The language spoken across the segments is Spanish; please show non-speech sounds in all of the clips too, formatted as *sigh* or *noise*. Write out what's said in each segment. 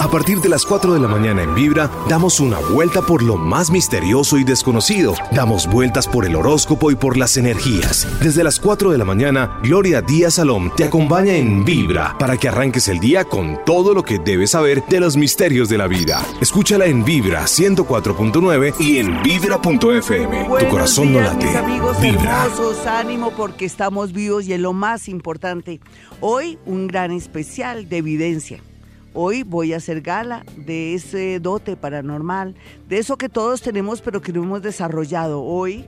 A partir de las 4 de la mañana en Vibra, damos una vuelta por lo más misterioso y desconocido. Damos vueltas por el horóscopo y por las energías. Desde las 4 de la mañana, Gloria Díaz Salom te acompaña en Vibra para que arranques el día con todo lo que debes saber de los misterios de la vida. Escúchala en Vibra 104.9 y en Vibra.fm. Tu corazón no late. Mis amigos Vibra. hermosos, ánimo porque estamos vivos y es lo más importante. Hoy un gran especial de evidencia. Hoy voy a hacer gala de ese dote paranormal, de eso que todos tenemos pero que no hemos desarrollado hoy,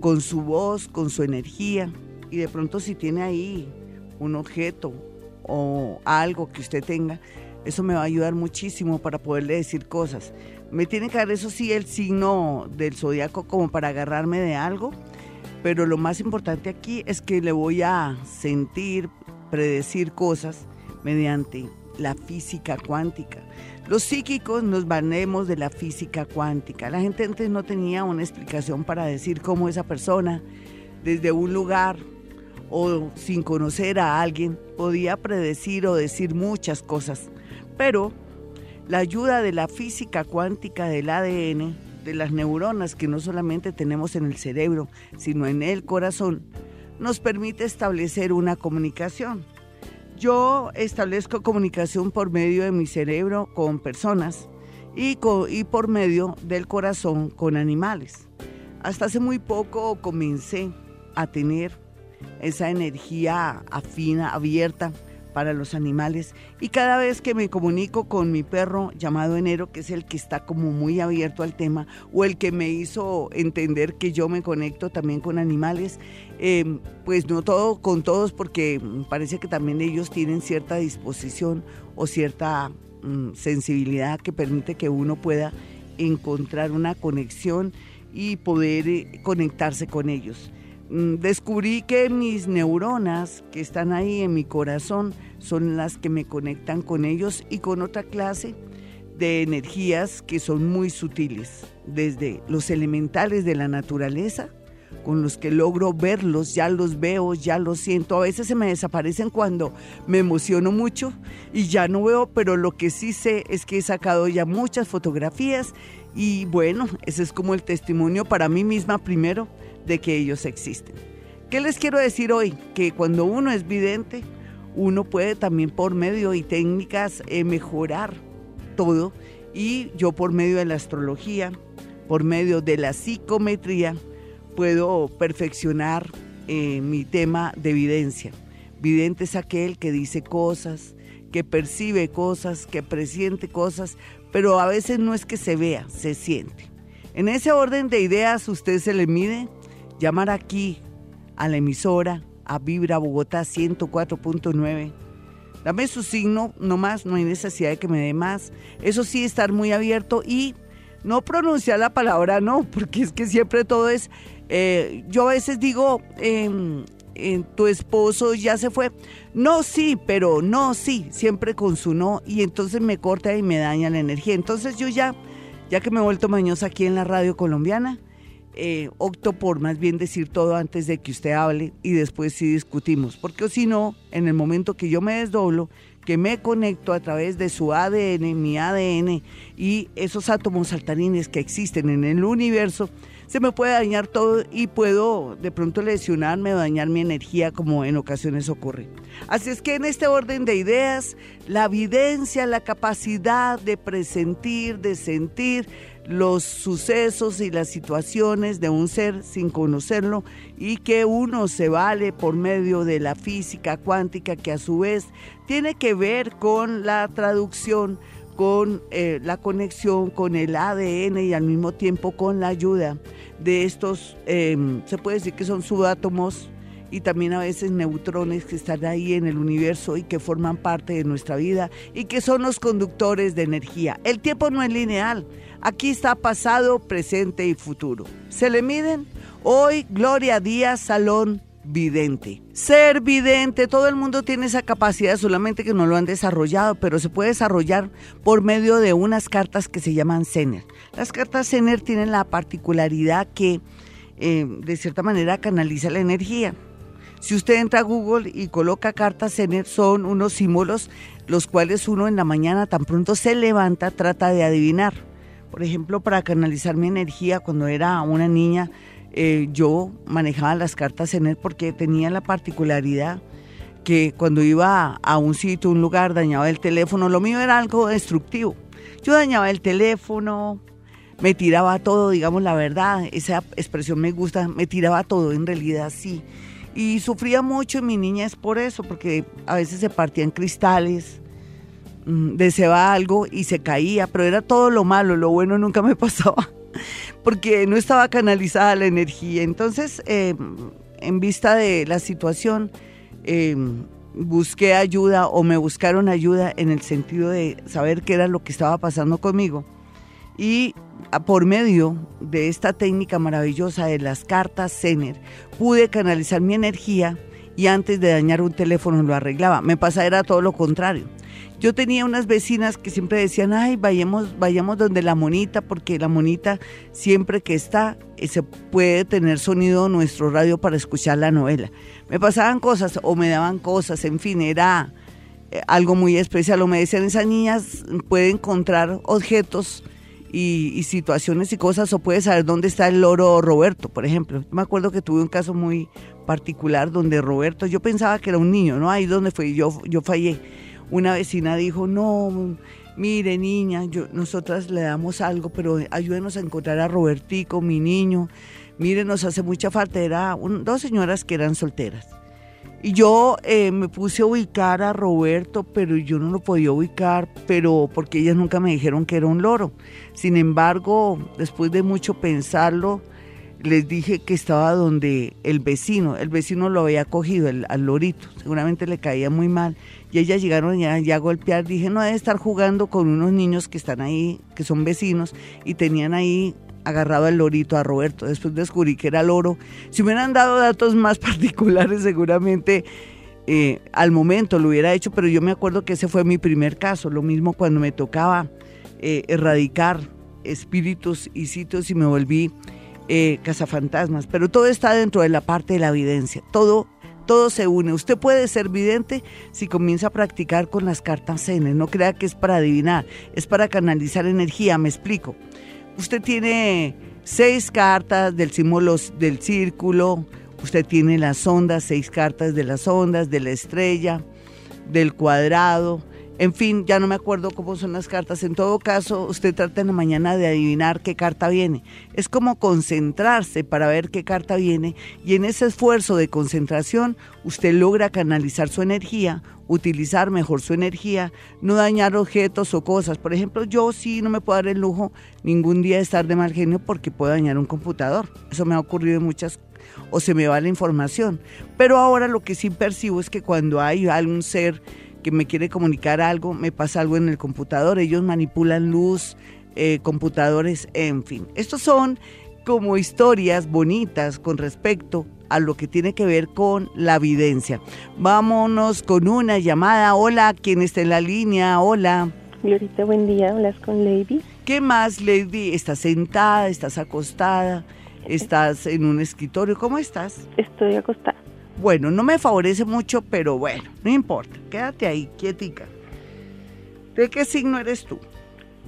con su voz, con su energía. Y de pronto si tiene ahí un objeto o algo que usted tenga, eso me va a ayudar muchísimo para poderle decir cosas. Me tiene que dar eso sí el signo del zodiaco como para agarrarme de algo, pero lo más importante aquí es que le voy a sentir, predecir cosas mediante la física cuántica. Los psíquicos nos valemos de la física cuántica. La gente antes no tenía una explicación para decir cómo esa persona, desde un lugar o sin conocer a alguien, podía predecir o decir muchas cosas. Pero la ayuda de la física cuántica del ADN, de las neuronas que no solamente tenemos en el cerebro, sino en el corazón, nos permite establecer una comunicación. Yo establezco comunicación por medio de mi cerebro con personas y, por medio del corazón con animales. Hasta hace muy poco comencé a tener esa energía afina, abierta para los animales. Y cada vez que me comunico con mi perro llamado Enero, que es el que está como muy abierto al tema, o el que me hizo entender que yo me conecto también con animales, eh, pues no todo con todos, porque parece que también ellos tienen cierta disposición o cierta mm, sensibilidad que permite que uno pueda encontrar una conexión y poder eh, conectarse con ellos. Mm, Descubrí que mis neuronas que están ahí en mi corazón son las que me conectan con ellos y con otra clase de energías que son muy sutiles, desde los elementales de la naturaleza, con los que logro verlos, ya los veo, ya los siento. A veces se me desaparecen cuando me emociono mucho y ya no veo, pero lo que sí sé es que he sacado ya muchas fotografías y bueno, ese es como el testimonio para mí misma primero de que ellos existen. ¿Qué les quiero decir hoy? Que cuando uno es vidente, uno puede también por medio y técnicas eh, mejorar todo y yo por medio de la astrología, por medio de la psicometría, puedo perfeccionar eh, mi tema de evidencia. Vidente es aquel que dice cosas, que percibe cosas, que presiente cosas, pero a veces no es que se vea, se siente. En ese orden de ideas, usted se le mide llamar aquí a la emisora, a Vibra Bogotá 104.9. Dame su signo, no más, no hay necesidad de que me dé más. Eso sí, estar muy abierto y no pronunciar la palabra no, *laughs* porque es que siempre todo es. eh, yo a veces digo, em, em, tu esposo ya se fue. No, sí, pero no, sí, siempre con su no, y entonces me corta y me daña la energía. Entonces yo ya, ya que me he vuelto mañosa aquí en la radio colombiana, eh, opto por más bien decir todo antes de que usted hable y después sí discutimos, porque si no, en el momento que yo me desdoblo, que me conecto a través de su ADN, mi ADN y esos átomos saltarines que existen en el universo, se me puede dañar todo y puedo de pronto lesionarme o dañar mi energía como en ocasiones ocurre. Así es que en este orden de ideas, la evidencia, la capacidad de presentir, de sentir, los sucesos y las situaciones de un ser sin conocerlo y que uno se vale por medio de la física cuántica que a su vez tiene que ver con la traducción, con eh, la conexión con el ADN y al mismo tiempo con la ayuda de estos, eh, se puede decir que son subátomos y también a veces neutrones que están ahí en el universo y que forman parte de nuestra vida y que son los conductores de energía. El tiempo no es lineal. Aquí está pasado, presente y futuro. ¿Se le miden? Hoy, Gloria Díaz Salón vidente. Ser vidente, todo el mundo tiene esa capacidad, solamente que no lo han desarrollado, pero se puede desarrollar por medio de unas cartas que se llaman Zener. Las cartas Zener tienen la particularidad que, eh, de cierta manera, canaliza la energía. Si usted entra a Google y coloca cartas Zener, son unos símbolos los cuales uno en la mañana tan pronto se levanta trata de adivinar. Por ejemplo, para canalizar mi energía cuando era una niña, eh, yo manejaba las cartas Zener porque tenía la particularidad que cuando iba a un sitio, un lugar, dañaba el teléfono. Lo mío era algo destructivo. Yo dañaba el teléfono, me tiraba todo, digamos la verdad, esa expresión me gusta, me tiraba todo, en realidad sí. Y sufría mucho en mi niñez por eso, porque a veces se partían cristales, mm, deseaba algo y se caía, pero era todo lo malo, lo bueno nunca me *laughs* pasaba, porque no estaba canalizada la energía. Entonces, eh, en vista de la situación, eh, busqué ayuda o me buscaron ayuda en el sentido de saber qué era lo que estaba pasando conmigo. Y por medio de esta técnica maravillosa de las cartas Zener, pude canalizar mi energía y antes de dañar un teléfono lo arreglaba. Me pasa era todo lo contrario. Yo tenía unas vecinas que siempre decían, ay, vayamos, vayamos donde la monita, porque la monita siempre que está eh, se puede tener sonido nuestro radio para escuchar la novela. Me pasaban cosas o me daban cosas, en fin, era eh, algo muy especial. O me decían, esas niñas pueden encontrar objetos y, situaciones y cosas, o puede saber dónde está el loro Roberto, por ejemplo. Me acuerdo que tuve un caso muy particular donde Roberto, yo pensaba que era un niño, ¿no? Ahí donde fue, yo, yo fallé una vecina dijo, no, mire niña, yo, nosotras le damos algo, pero ayúdenos a encontrar a Robertico, mi niño. Mire, nos hace mucha falta. Era dos señoras que eran solteras. Y yo eh, me puse a ubicar a Roberto, pero yo no lo podía ubicar, pero porque ellas nunca me dijeron que era un loro. Sin embargo, después de mucho pensarlo, les dije que estaba donde el vecino, el vecino lo había cogido, el, al lorito, seguramente le caía muy mal y ellas llegaron ya, ya a golpear. Dije, no debe estar jugando con unos niños que están ahí, que son vecinos, y tenían ahí agarrado el lorito a Roberto. Después descubrí que era loro. Si me hubieran dado datos más *laughs* particulares, seguramente eh, al momento lo hubiera hecho, pero yo me acuerdo que ese fue mi primer caso. Lo mismo cuando me tocaba eh, erradicar espíritus y sitios y me volví eh, cazafantasmas. Pero todo está dentro de la parte de la evidencia. Todo todo se une. Usted puede ser vidente si comienza a practicar con las cartas N. No crea que es para adivinar, es para canalizar energía. Me explico. Usted tiene seis cartas del símbolo del círculo, usted tiene las ondas, seis cartas de las ondas, de la estrella, del cuadrado, en fin, ya no me acuerdo cómo son las cartas. En todo caso, usted trata en la mañana de adivinar qué carta viene. Es como concentrarse para ver qué carta viene y en ese esfuerzo de concentración usted logra canalizar su energía, utilizar mejor su energía, no dañar objetos o cosas. Por ejemplo, yo sí no me puedo dar el lujo ningún día de estar de mal genio porque puedo dañar un computador. Eso me ha ocurrido en muchas o se me va la información. Pero ahora lo que sí percibo es que cuando hay algún ser que me quiere comunicar algo, me pasa algo en el computador, ellos manipulan luz, eh, computadores, en fin. Estos son como historias bonitas con respecto a lo que tiene que ver con la evidencia. Vámonos con una llamada. Hola, ¿quién está en la línea? Hola. Glorita, buen día. Hablas con Lady. ¿Qué más, Lady? ¿Estás sentada? ¿Estás acostada? ¿Estás en un escritorio? ¿Cómo estás? Estoy acostada. Bueno, no me favorece mucho, pero bueno, no importa. Quédate ahí, quietica. ¿De qué signo eres tú?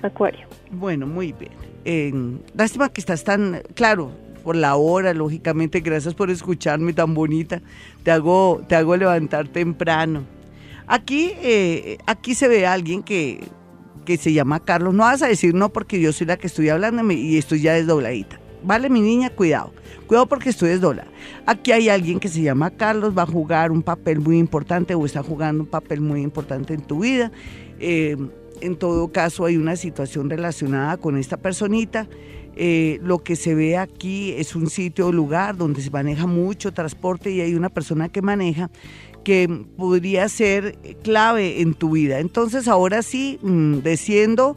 Acuario. Bueno, muy bien. lástima que estás tan, claro, por la hora, lógicamente, gracias por escucharme tan bonita. Te hago, te hago levantar temprano. Aquí, eh, aquí se ve a alguien que, que se llama Carlos. No vas a decir no porque yo soy la que estoy hablando y estoy ya desdobladita. Vale, mi niña, cuidado. Cuidado porque esto es dólar. Aquí hay alguien que se llama Carlos, va a jugar un papel muy importante o está jugando un papel muy importante en tu vida. Eh, en todo caso, hay una situación relacionada con esta personita. Eh, lo que se ve aquí es un sitio o lugar donde se maneja mucho transporte y hay una persona que maneja que podría ser clave en tu vida. Entonces, ahora sí, mm, desciendo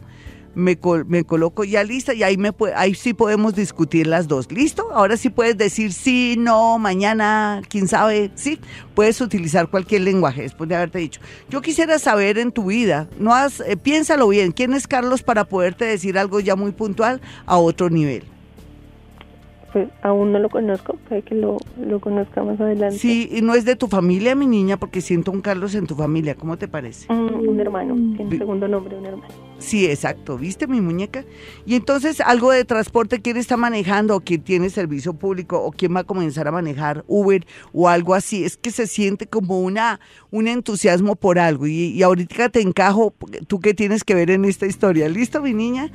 me, me coloco ya lista y ahí, me, ahí sí podemos discutir las dos. ¿Listo? Ahora sí puedes decir sí, no, mañana, quién sabe, sí. Puedes utilizar cualquier lenguaje después de haberte dicho. Yo quisiera saber en tu vida, no has, eh, piénsalo bien, ¿quién es Carlos para poderte decir algo ya muy puntual a otro nivel? Pues aún no lo conozco, puede que lo, lo conozca más adelante. Sí, y no es de tu familia, mi niña, porque siento un Carlos en tu familia. ¿Cómo te parece? Un, un hermano, tiene segundo nombre, un hermano. Sí, exacto. ¿Viste mi muñeca? Y entonces algo de transporte, ¿quién está manejando o quién tiene servicio público o quién va a comenzar a manejar Uber o algo así? Es que se siente como una un entusiasmo por algo y, y ahorita te encajo, tú qué tienes que ver en esta historia. ¿Listo, mi niña?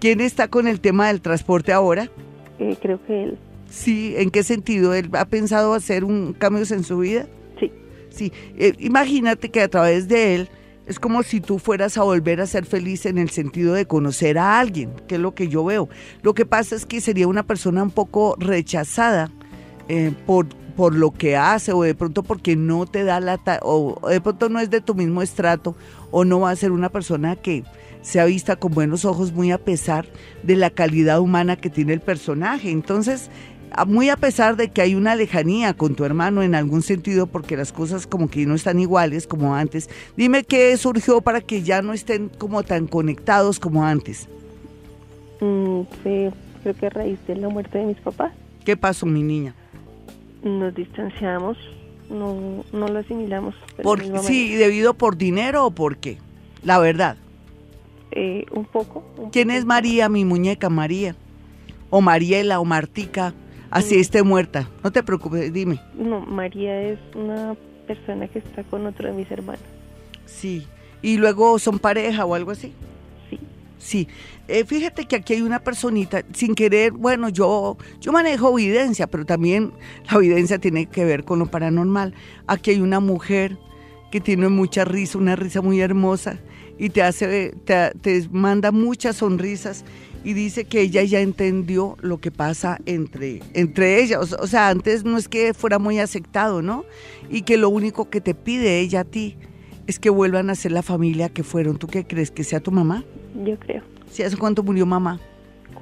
¿Quién está con el tema del transporte ahora? Eh, creo que él, Sí, ¿en qué sentido? ¿Él ha pensado hacer un cambios en su vida? sí, Sí, eh, imagínate que a través de él es como si tú fueras a volver a ser feliz en el sentido de conocer a alguien, que es lo que yo veo. Lo que pasa es que sería una persona un poco rechazada eh, por, por lo que hace o de pronto porque no te da la... o de pronto no es de tu mismo estrato o no va a ser una persona que sea vista con buenos ojos muy a pesar de la calidad humana que tiene el personaje. Entonces, muy a pesar de que hay una lejanía con tu hermano en algún sentido, porque las cosas como que no están iguales como antes, dime qué surgió para que ya no estén como tan conectados como antes. Mm, fue, creo que a raíz de la muerte de mis papás ¿Qué pasó, mi niña? nos distanciamos, no, no lo asimilamos. Por, sí, debido por dinero o por qué? La verdad. Eh, un poco. un ¿Quién poco. es María, mi muñeca María? O Mariela o Martica, así esté muerta. No te preocupes, dime. No, María es una persona que está con otro de mis hermanos. Sí. ¿Y luego son pareja o algo así? Sí. Sí, Eh, fíjate que aquí hay una personita, sin querer, bueno, yo, yo manejo evidencia, pero también la evidencia tiene que ver con lo paranormal. Aquí hay una mujer que tiene mucha risa, una risa muy hermosa, y te hace, te, te manda muchas sonrisas y dice que ella ya entendió lo que pasa entre, entre ellas. O, sea, antes no es que fuera muy aceptado, ¿no? Y que lo único que te pide ella a ti es que vuelvan a ser la familia que fueron. ¿Tú qué crees? ¿Que sea tu mamá? Yo creo. ¿Sí hace cuánto murió mamá?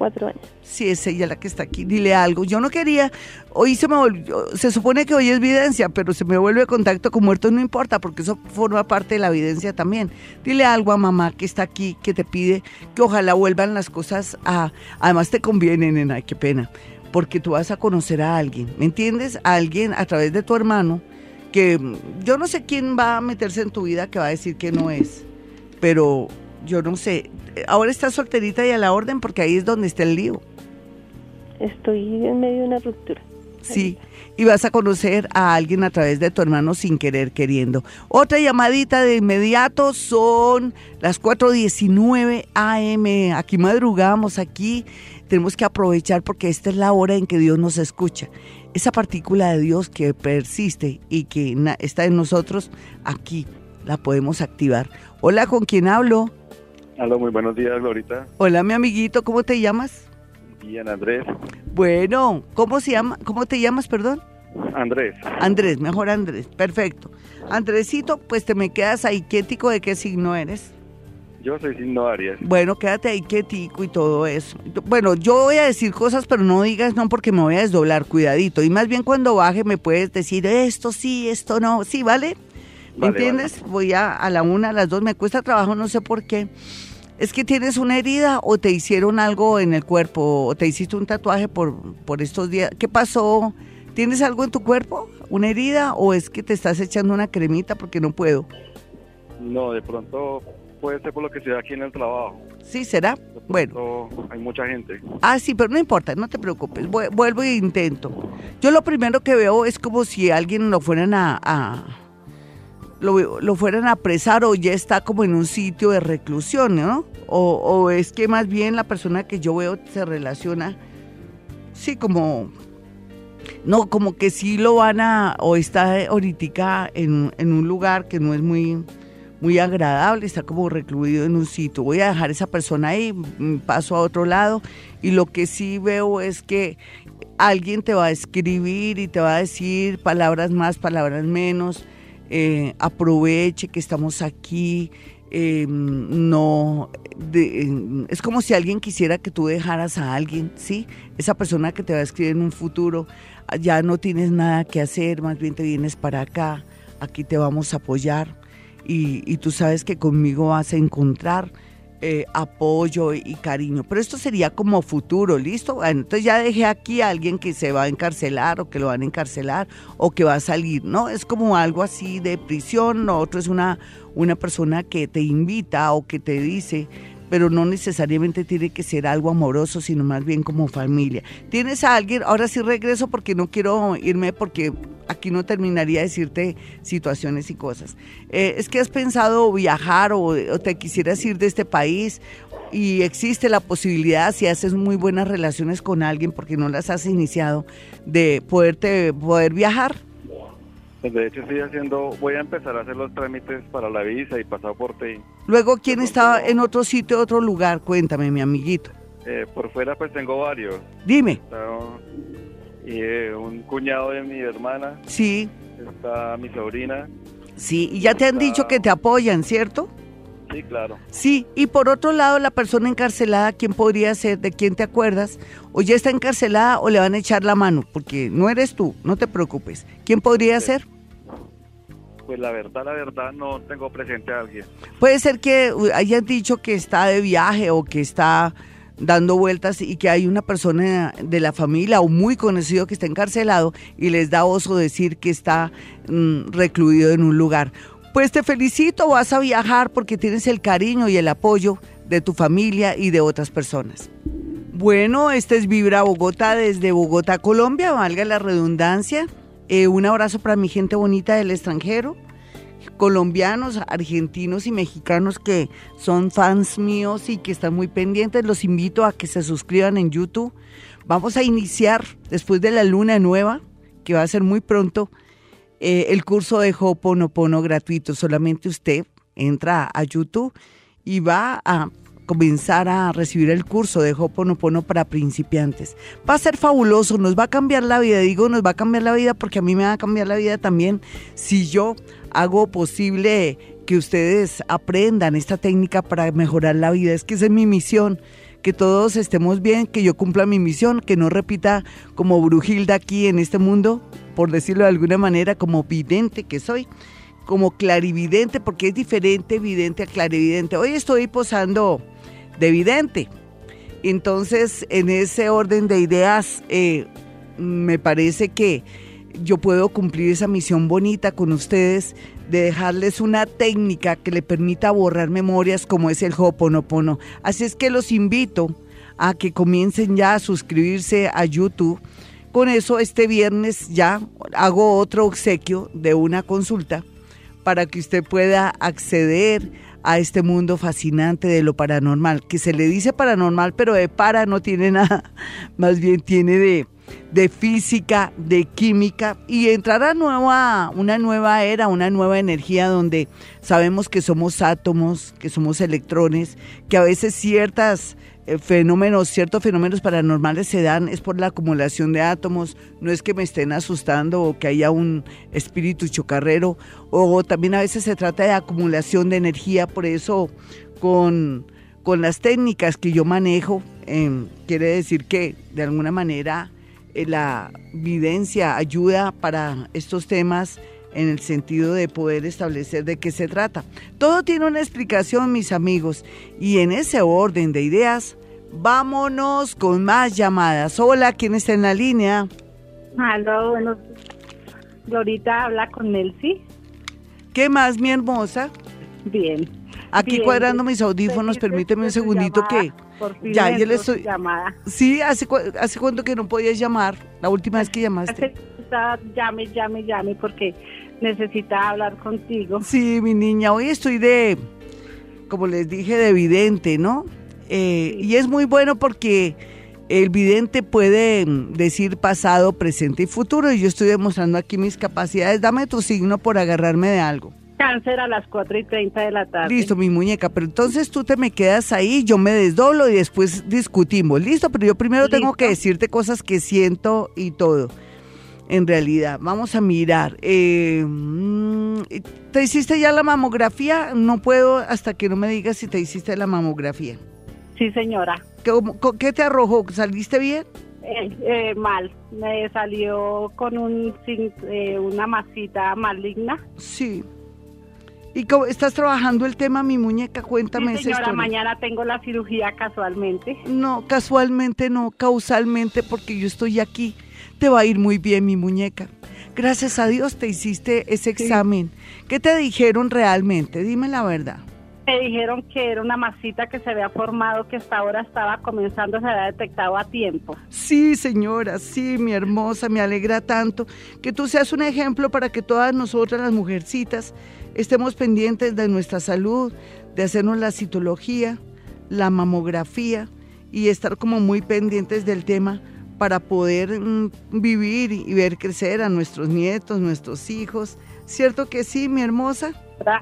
Cuatro años. Sí, es ella la que está aquí. Dile algo. Yo no quería, hoy se me volvió, se supone que hoy es evidencia, pero se me vuelve contacto con muertos, no importa, porque eso forma parte de la evidencia también. Dile algo a mamá que está aquí, que te pide que ojalá vuelvan las cosas a... Además te conviene, nena, qué pena, porque tú vas a conocer a alguien, ¿me entiendes? A alguien a través de tu hermano, que yo no sé quién va a meterse en tu vida que va a decir que no es, pero yo no sé. Ahora estás solterita y a la orden porque ahí es donde está el lío. Estoy en medio de una ruptura. Sí, y vas a conocer a alguien a través de tu hermano sin querer queriendo. Otra llamadita de inmediato son las 4.19 AM. Aquí madrugamos, aquí tenemos que aprovechar porque esta es la hora en que Dios nos escucha. Esa partícula de Dios que persiste y que está en nosotros, aquí la podemos activar. Hola, ¿con quién hablo? Aló, muy buenos días, Glorita. Hola, mi amiguito, ¿cómo te llamas? Bien, Andrés. Bueno, ¿cómo se llama? ¿Cómo te llamas, perdón? Andrés, Andrés, mejor Andrés, perfecto. Andresito, pues te me quedas ahí quietico de qué signo eres. yo soy signo Aries. Bueno, quédate ahí quietico y todo eso. Bueno, yo voy a decir cosas, pero no digas no porque me voy a desdoblar, cuidadito. Y más bien cuando baje me puedes decir esto sí, esto no. Sí, ¿vale? ¿Me Vale, entiendes? Voy a, a la una, a las dos, me cuesta trabajo, no sé por qué. ¿Es que tienes una herida o te hicieron algo en el cuerpo o te hiciste un tatuaje por, por estos días? ¿Qué pasó? ¿Tienes algo en tu cuerpo? ¿Una herida o es que te estás echando una cremita porque no puedo? No, de pronto puede ser por lo que se da aquí en el trabajo. ¿Sí será? Bueno. Hay mucha gente. Ah, sí, pero no importa, no te preocupes. Vu- Vuelvo e intento. Yo lo primero que veo es como si alguien lo fueran a, a- lo, lo fueran a apresar o ya está como en un sitio de reclusión, ¿no? O, o es que más bien la persona que yo veo se relaciona, sí, como, no, como que sí lo van a, o está ahorita en, en un lugar que no es muy, muy agradable, está como recluido en un sitio. Voy a dejar esa persona ahí, mm, paso a otro lado y lo que sí veo es que alguien te va a escribir y te va a decir palabras más, palabras menos, eh, aproveche que estamos aquí, eh, no, es como si alguien quisiera que tú dejaras a alguien, ¿sí? Esa persona que te va a escribir en un futuro, ah, ya no tienes nada que hacer, más bien te vienes para acá, aquí te vamos a apoyar y, y tú sabes que conmigo vas a encontrar eh, apoyo y cariño. Pero esto sería como futuro, ¿listo? Bueno, entonces ya dejé aquí a alguien que se va a encarcelar o que lo van a encarcelar o que va a salir, ¿no? Es como algo así de prisión, lo otro es una, una persona que te invita o que te dice pero no necesariamente tiene que ser algo amoroso, sino más bien como familia. ¿Tienes a alguien? Ahora sí regreso porque no quiero irme porque aquí no terminaría de decirte situaciones y cosas. Eh, es que has pensado viajar o, te quisieras ir de este país y existe la posibilidad, si haces muy buenas relaciones con alguien, porque no las has iniciado, de poderte, poder viajar. Pues, de hecho estoy haciendo, voy a empezar a hacer los trámites para la visa y pasaporte. Luego, ¿quién estaba en otro sitio, otro lugar? Cuéntame, mi amiguito. Eh, por fuera pues tengo varios. Dime. y, eh, un cuñado de mi hermana. Sí. Está mi sobrina. Sí, y ya te han dicho que te apoyan, ¿cierto? Sí, claro. Sí, y por otro lado, la persona encarcelada, ¿quién podría ser? ¿De quién te acuerdas? ¿O ya está encarcelada o le van a echar la mano? Porque no eres tú, no te preocupes. ¿Quién podría ser? Pues la verdad, la verdad, no tengo presente a alguien. Puede ser que hayan dicho que está de viaje o que está dando vueltas y que hay una persona de la familia o muy conocido que está encarcelado y les da oso decir que está mm, recluido en un lugar. Pues te felicito, vas a viajar porque tienes el cariño y el apoyo de tu familia y de otras personas. Bueno, este es Vibra Bogotá desde Bogotá, Colombia, valga la redundancia. Eh, un abrazo para mi gente bonita del extranjero, colombianos, argentinos y mexicanos que son fans míos y que están muy pendientes. Los invito a que se suscriban en YouTube. Vamos a iniciar después de la luna nueva, que va a ser muy pronto eh, el curso de Ho'oponopono gratuito. Solamente usted entra a YouTube y va a comenzar a recibir el curso de Ho'oponopono para principiantes. Va a ser fabuloso, nos va a cambiar la vida. Digo, nos va a cambiar la vida porque a mí me va a cambiar la vida también si yo hago posible que ustedes aprendan esta técnica para mejorar la vida. Es que esa es mi misión que todos estemos bien, que yo cumpla mi misión, que no repita como Brujilda aquí en este mundo, por decirlo de alguna manera, como vidente que soy, como clarividente, porque es diferente vidente a clarividente. Hoy estoy posando de vidente. Entonces, en ese orden de ideas, eh, me parece que yo puedo cumplir esa misión bonita con ustedes de dejarles una técnica que le permita borrar memorias como es el Hoponopono. Así es que los invito a que comiencen ya a suscribirse a YouTube. Con eso este viernes ya hago otro obsequio de una consulta para que usted pueda acceder a este mundo fascinante de lo paranormal, que se le dice paranormal, pero de para no tiene nada, *laughs* más bien tiene de, de física, de química y entrará nueva, una nueva era, una nueva energía donde sabemos que somos átomos, que somos electrones, que a veces ciertas fenómenos, ciertos fenómenos paranormales se dan es por la acumulación de átomos, no es que me estén asustando o que haya un espíritu chocarrero, o también a veces se trata de acumulación de energía, por eso con, con las técnicas que yo manejo, em, quiere decir que de alguna manera eh, la evidencia ayuda para estos temas en el sentido de poder establecer de qué se trata. Todo tiene una explicación, mis amigos, y en ese orden de ideas, vámonos con más llamadas. Hola, ¿quién está en la línea? Hola, bueno, Glorita habla con Nelsi. ¿Qué más, mi hermosa? Bien. Aquí cuadrando mis audífonos, permíteme un segundito que ya, ya le estoy. Llamada. Sí, ¿hace, ¿hace cuánto que no podías llamar? La última vez que llamaste. Llame, llame, llame, porque necesita hablar contigo. Sí, mi niña, hoy estoy de, como les dije, de vidente, ¿no? Eh, y es muy bueno porque el vidente puede decir pasado, presente y futuro. Y yo estoy demostrando aquí mis capacidades. Dame tu signo por agarrarme de algo. Cáncer a las 4 y 30 de la tarde. Listo, mi muñeca. Pero entonces tú te me quedas ahí, yo me desdoblo y después discutimos. Listo, pero yo primero tengo que decirte cosas que siento y todo. En realidad, vamos a mirar. Eh, mm, ¿Te hiciste ya la mamografía? No puedo hasta que no me digas si te hiciste la mamografía. Sí, señora. ¿Qué, qué te arrojó? ¿Saliste bien? Eh, eh, mal. Me salió con un, una masita maligna. Sí. ¿Y cómo, estás trabajando el tema, mi muñeca? Cuéntame sí, señora, mañana tengo la cirugía casualmente. No, casualmente no, causalmente, porque yo estoy aquí. Te va a ir muy bien, mi muñeca. Gracias a Dios te hiciste ese examen. ¿Qué te dijeron realmente? Dime la verdad. Me dijeron que era una masita que se había formado, que hasta ahora estaba comenzando, se había detectado a tiempo. Sí, señora, sí, mi hermosa, me alegra tanto que tú seas un ejemplo para que todas nosotras, las mujercitas, estemos pendientes de nuestra salud, de hacernos la citología, la mamografía y estar como muy pendientes del tema para poder mm, vivir y ver crecer a nuestros nietos, nuestros hijos. ¿Cierto que sí, mi hermosa?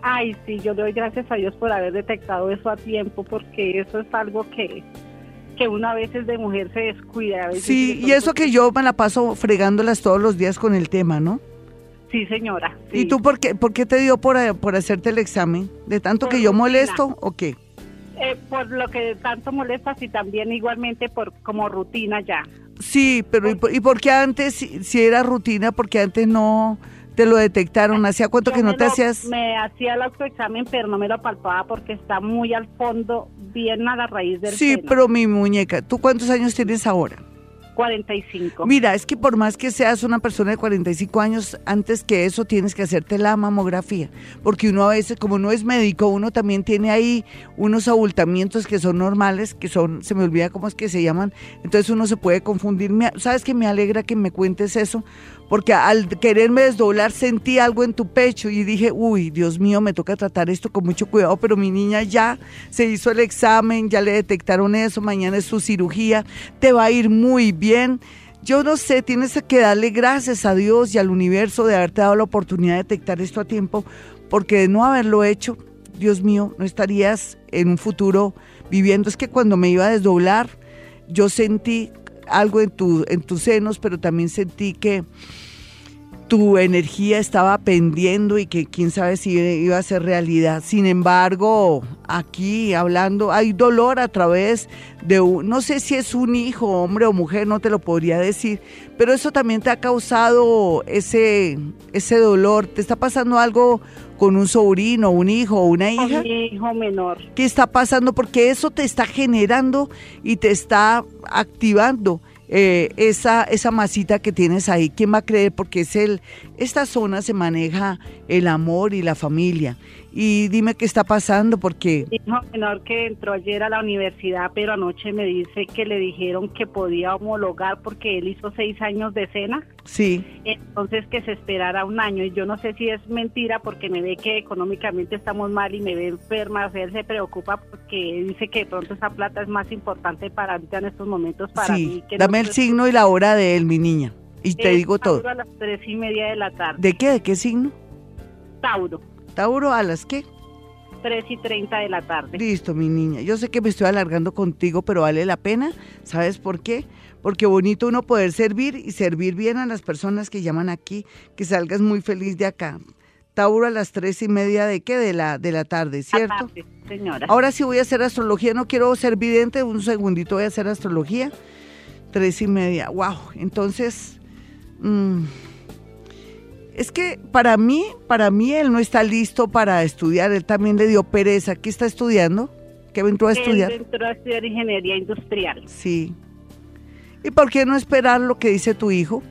Ay, sí, yo le doy gracias a Dios por haber detectado eso a tiempo, porque eso es algo que, que uno a veces de mujer se descuida. sí, y eso que yo me la paso fregándolas todos los días con el tema, ¿no? Sí, señora. ¿Y tú por qué, por qué te dio por, por hacerte el examen? ¿De tanto que yo molesto o qué? Eh, por lo que tanto molestas y también igualmente por como rutina ya. Sí, pero ¿y por, ¿y por qué antes, si, era rutina, porque antes no te lo detectaron? ¿Hacía cuánto que no te hacías? Me hacía el autoexamen, pero no me lo palpaba porque está muy al fondo, bien a la raíz del Sí, pero mi muñeca, ¿tú cuántos años tienes ahora? 45. Mira, es que por más que seas una persona de 45 años, antes que eso tienes que hacerte la mamografía, porque uno a veces, como no es médico, uno también tiene ahí unos abultamientos que son normales, que son, se me olvida cómo es que se llaman, entonces uno se puede confundir. ¿Sabes que me alegra que me cuentes eso? Porque al quererme desdoblar sentí algo en tu pecho y dije, uy, Dios mío, me toca tratar esto con mucho cuidado, pero mi niña ya se hizo el examen, ya le detectaron eso, mañana es su cirugía, te va a ir muy bien. Yo no sé, tienes que darle gracias a Dios y al universo de haberte dado la oportunidad de detectar esto a tiempo, porque de no haberlo hecho, Dios mío, no estarías en un futuro viviendo. Es que cuando me iba a desdoblar, yo sentí algo en, tu, en tus senos, pero también sentí que tu energía estaba pendiendo y que quién sabe si iba a ser realidad. Sin embargo, aquí hablando, hay dolor a través de, un, no sé si es un hijo, hombre o mujer, no te lo podría decir, pero eso también te ha causado ese, ese dolor. ¿Te está pasando algo con un sobrino, un hijo una hija? Un hijo menor. ¿Qué está pasando? Porque eso te está generando y te está activando eh, esa, esa masita que tienes ahí, ¿quién va a creer? Porque es el, esta zona se maneja el amor y la familia y dime qué está pasando porque... Hijo menor que entró ayer a la universidad, pero anoche me dice que le dijeron que podía homologar porque él hizo seis años de cena. Sí. Entonces que se esperara un año. Y yo no sé si es mentira porque me ve que económicamente estamos mal y me ve enferma. O sea, él se preocupa porque dice que de pronto esa plata es más importante para ahorita en estos momentos para sí. Dame el signo y la hora de él, mi niña. Y te digo todo. a las tres y media de la tarde. ¿De qué? ¿De qué signo? Tauro. Tauro, ¿a las qué? 3 y 30 de la tarde. Listo, mi niña. Yo sé que me estoy alargando contigo, pero vale la pena. ¿Sabes por qué? Porque bonito uno poder servir y servir bien a las personas que llaman aquí, que salgas muy feliz de acá. Tauro a las tres y media de qué? De la, de la tarde, ¿cierto? señora. Ahora sí voy a hacer astrología, no quiero ser vidente, un segundito voy a hacer astrología. Tres y media, wow. Entonces, mmm, es que para mí, para mí él no está listo para estudiar, él también le dio pereza. ¿Qué está estudiando? ¿Qué entró a estudiar? Él entró a estudiar ingeniería industrial. Sí. ¿Y por qué no esperar lo que dice tu hijo?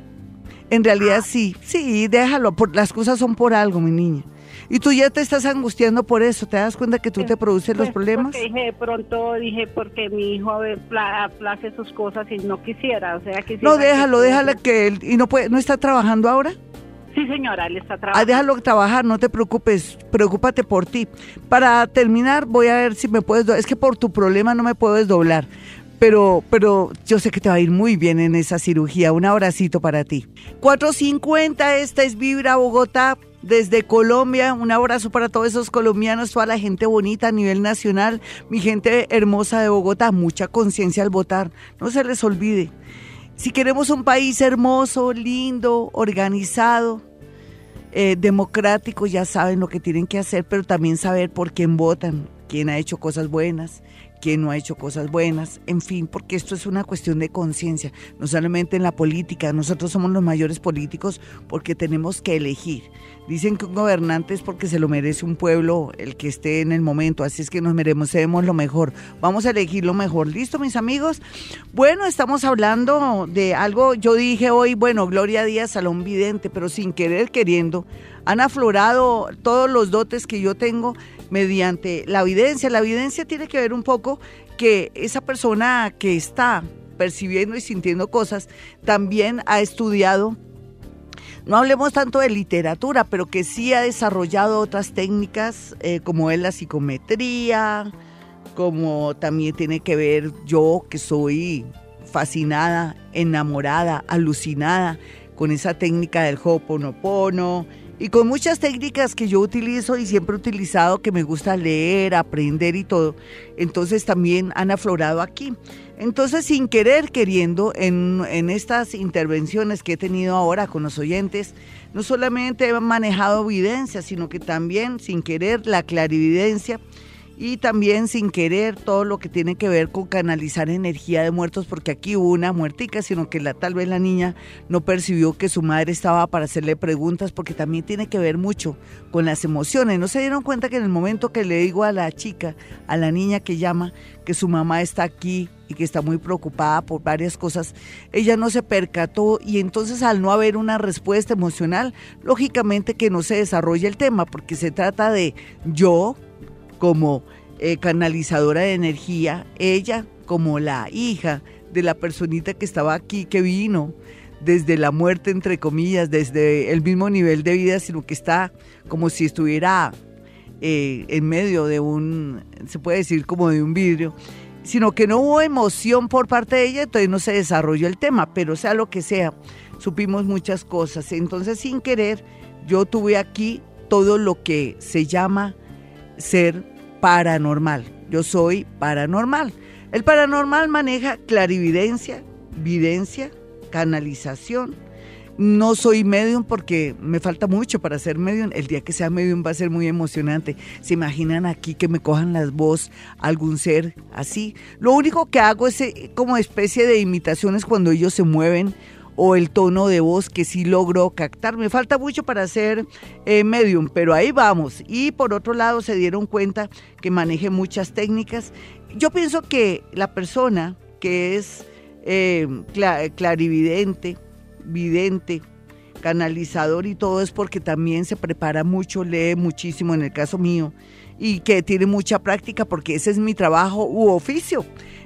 En realidad sí, sí, déjalo, por, las cosas son por algo, mi niña. Y tú ya te estás angustiando por eso, ¿te das cuenta que tú te produces los pues, problemas? Dije, de pronto dije, porque mi hijo aplace sus cosas y no quisiera, o sea, que No, déjalo, déjalo que él, y no puede, ¿no está trabajando ahora? Sí, señora, él está trabajando. Ah, déjalo trabajar, no te preocupes, preocúpate por ti. Para terminar, voy a ver si me puedes, es que por tu problema no me puedo desdoblar, pero, pero yo sé que te va a ir muy bien en esa cirugía. Un abracito para ti. 450, esta es Vibra Bogotá. Desde Colombia, un abrazo para todos esos colombianos, toda la gente bonita a nivel nacional, mi gente hermosa de Bogotá, mucha conciencia al votar, no se les olvide. Si queremos un país hermoso, lindo, organizado, eh, democrático, ya saben lo que tienen que hacer, pero también saber por quién votan. quién ha hecho cosas buenas, quién no ha hecho cosas buenas, en fin, porque esto es una cuestión de conciencia, no solamente en la política, nosotros somos los mayores políticos porque tenemos que elegir. Dicen que un gobernante es porque se lo merece un pueblo, el que esté en el momento, así es que nos merecemos lo mejor. Vamos a elegir lo mejor. ¿Listo, mis amigos? Bueno, estamos hablando de algo, yo dije hoy, bueno, Gloria Díaz, Salón Vidente, pero sin querer queriendo, han aflorado todos los dotes que yo tengo mediante la evidencia. La evidencia tiene que ver un poco que esa persona que está percibiendo y sintiendo cosas también ha estudiado no hablemos tanto de literatura, pero que sí ha desarrollado otras técnicas eh, como es la psicometría, como también tiene que ver yo que soy fascinada, enamorada, alucinada con esa técnica del Ho'oponopono y con muchas técnicas que yo utilizo y siempre he utilizado, que me gusta leer, aprender y todo, entonces también han aflorado aquí. Entonces, sin querer, queriendo, en, en estas intervenciones que he tenido ahora con los oyentes, no solamente he manejado evidencia, sino que también, sin querer, la clarividencia y también sin querer todo lo que tiene que ver con canalizar energía de muertos, porque aquí hubo una muertica, sino que la, tal vez la niña no percibió que su madre estaba para hacerle preguntas, porque también tiene que ver mucho con las emociones. No se dieron cuenta que en el momento que le digo a la chica, a la niña que llama, que su mamá está aquí y que está muy preocupada por varias cosas, ella no se percató y entonces al no haber una respuesta emocional, lógicamente que no se desarrolla el tema, porque se trata de yo, como eh, canalizadora de energía, ella como la hija de la personita que estaba aquí, que vino desde la muerte, entre comillas, desde el mismo nivel de vida, sino que está como si estuviera eh, en medio de un, se puede decir como de un vidrio, sino que no hubo emoción por parte de ella, entonces no se desarrolló el tema, pero sea lo que sea, supimos muchas cosas. Entonces, sin querer, yo tuve aquí todo lo que se llama ser paranormal. Yo soy paranormal. El paranormal maneja clarividencia, videncia, canalización. No soy medium porque me falta mucho para ser medium. El día que sea medium va a ser muy emocionante. ¿Se imaginan aquí que me cojan las voz algún ser así? Lo único que hago es eh, como especie de imitaciones cuando ellos se mueven o el tono de voz que sí logro captar. Me falta mucho para ser eh, medium, pero ahí vamos. Y por otro lado se dieron cuenta que maneje muchas técnicas. Yo pienso que la persona que es eh, clarividente, vidente, canalizador y todo es porque también se prepara mucho, lee muchísimo en el caso mío y que tiene mucha práctica porque ese es mi trabajo u oficio.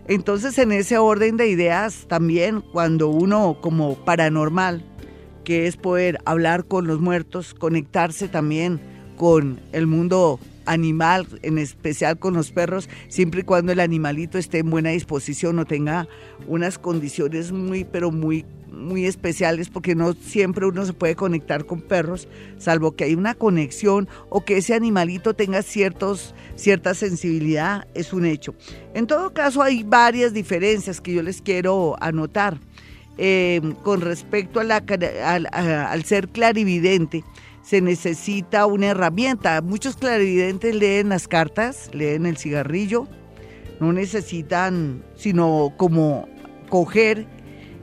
Entonces, en ese orden de ideas, también cuando uno como paranormal, que es poder hablar con los muertos, conectarse también con el mundo animal, en especial con los perros, siempre y cuando el animalito esté en buena disposición o tenga unas condiciones muy, pero muy muy especiales porque no siempre uno se puede conectar con perros, salvo que hay una conexión o que ese animalito tenga ciertos, cierta sensibilidad, es un hecho. En todo caso, hay varias diferencias que yo les quiero anotar. Eh, con respecto a la, al, al ser clarividente, se necesita una herramienta. Muchos clarividentes leen las cartas, leen el cigarrillo, no necesitan sino como coger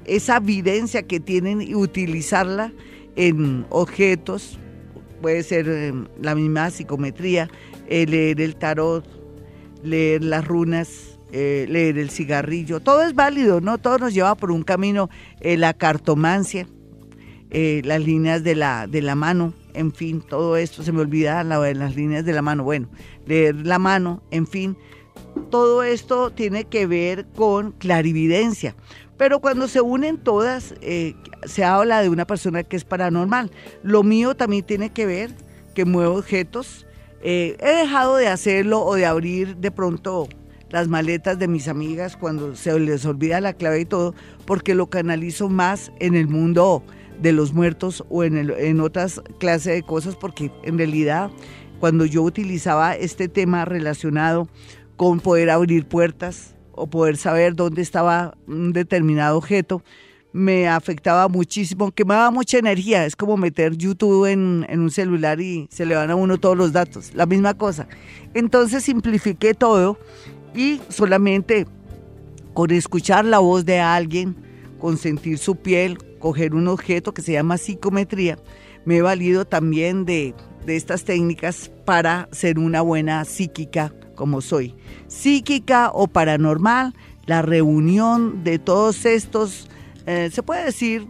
esa evidencia que tienen y utilizarla en objetos, puede ser eh, la misma psicometría, eh, leer el tarot, leer las runas, eh, leer el cigarrillo, todo es válido, ¿no? Todo nos lleva por un camino, la cartomancia, las líneas de la, de la mano, en fin, todo esto, se me olvida la, las líneas de la mano, bueno, leer la mano, en fin, todo esto tiene que ver con clarividencia. Pero cuando se unen todas, eh, se habla de una persona que es paranormal. Lo mío también tiene que ver que muevo objetos. Eh, he dejado de hacerlo o de abrir de pronto las maletas de mis amigas cuando se les olvida la clave y todo, porque lo canalizo más en el mundo de los muertos o en, en otras clases de cosas, porque en realidad cuando yo utilizaba este tema relacionado con poder abrir puertas, o poder saber dónde estaba un determinado objeto, me afectaba muchísimo, quemaba mucha energía. Es como meter YouTube en, en, un celular y se le van a uno todos los datos, la misma cosa. Entonces simplifiqué todo y solamente con escuchar la voz de alguien, con sentir su piel, coger un objeto que se llama psicometría, me he valido también de, de estas técnicas para ser una buena psíquica como soy. Psíquica o paranormal, la reunión de todos estos eh, se puede decir,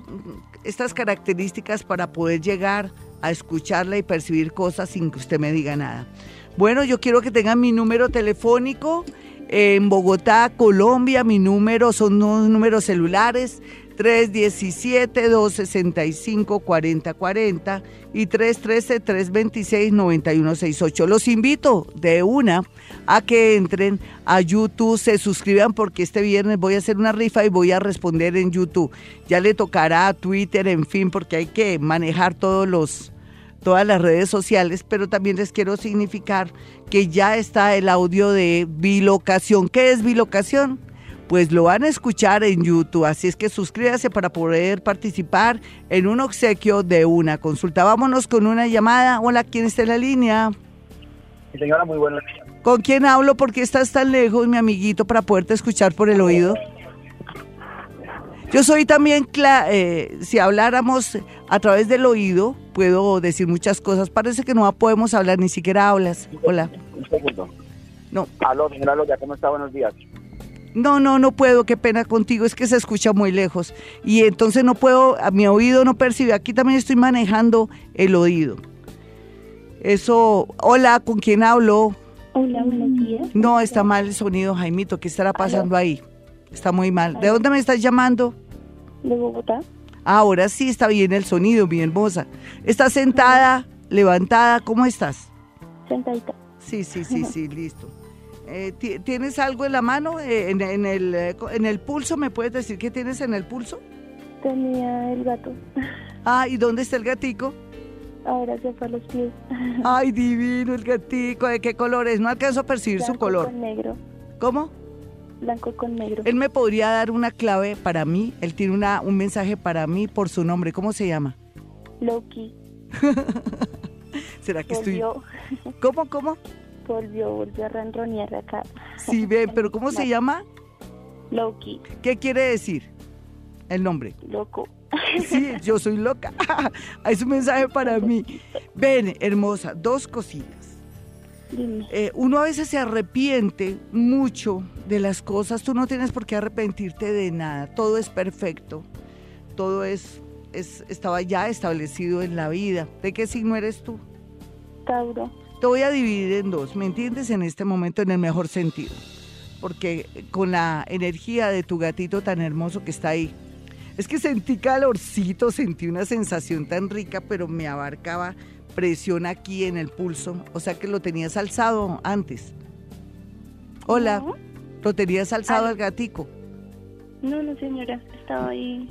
estas características para poder llegar a escucharla y percibir cosas sin que usted me diga nada. Bueno, yo quiero que tengan mi número telefónico en Bogotá, Colombia. Mi número son unos números celulares 317-265-4040 y 313-326-9168. Los invito de una a que entren a YouTube, se suscriban porque este viernes voy a hacer una rifa y voy a responder en YouTube. Ya le tocará a Twitter, en fin, porque hay que manejar todos los todas las redes sociales, pero también les quiero significar que ya está el audio de bilocación. ¿Qué es bilocación? Pues lo van a escuchar en YouTube. Así es que suscríbase para poder participar en un obsequio de una consulta. Vámonos con una llamada. Hola, ¿quién está en la línea? Mi señora, muy buena. ¿Con quién hablo? ¿Por qué estás tan lejos, mi amiguito, para poderte escuchar por el oído? Yo soy también, eh, si habláramos a través del oído, puedo decir muchas cosas. Parece que no podemos hablar, ni siquiera hablas. Hola. Un segundo. No. Aló, señora Loya, ¿cómo está? Buenos días. No, no, no puedo, qué pena contigo, es que se escucha muy lejos. Y entonces no puedo, a mi oído no percibe. Aquí también estoy manejando el oído. Eso, hola, ¿con quién hablo? Hola, buenos días. No, está mal el sonido, Jaimito. ¿Qué estará pasando ahí? Está muy mal. ¿De dónde me estás llamando? De Bogotá. Ahora sí está bien el sonido, mi hermosa. ¿Estás sentada, levantada? ¿Cómo estás? Sentadita. Sí, sí, sí, *laughs* sí, listo. Eh, ¿Tienes algo en la mano? Eh, en, el, eh, en el pulso, ¿me puedes decir qué tienes en el pulso? Tenía el gato. *laughs* Ah, ¿y dónde está el gatico? Ahora se fue a los pies. *laughs* Ay, divino el gatico. ¿De qué color es? No alcanzo a percibir su color. Con negro. ¿Cómo? Blanco con negro. Él me podría dar una clave para mí. Él tiene una, un mensaje para mí por su nombre. ¿Cómo se llama? Loki. *laughs* ¿Será que estoy...? ¿Cómo, cómo? Volvió, volvió a ronronear acá. Sí, ven, pero ¿cómo se llama? Loki. ¿Qué quiere decir el nombre? Loco. Sí, yo soy loca. *laughs* es un mensaje para mí. Ven, hermosa, dos cositas. Eh, uno a veces se arrepiente mucho de las cosas. Tú no tienes por qué arrepentirte de nada. Todo es perfecto. Todo es, es estaba ya establecido en la vida. ¿De qué signo eres tú? Tauro. Te voy a dividir en dos, ¿me entiendes? En este momento en el mejor sentido. Porque con la energía de tu gatito tan hermoso que está ahí, es que sentí calorcito, sentí una sensación tan rica, pero me abarcaba presión aquí en el pulso. O sea que lo tenías alzado antes. Hola, ¿lo tenías alzado al gatico? No, no señora, estaba ahí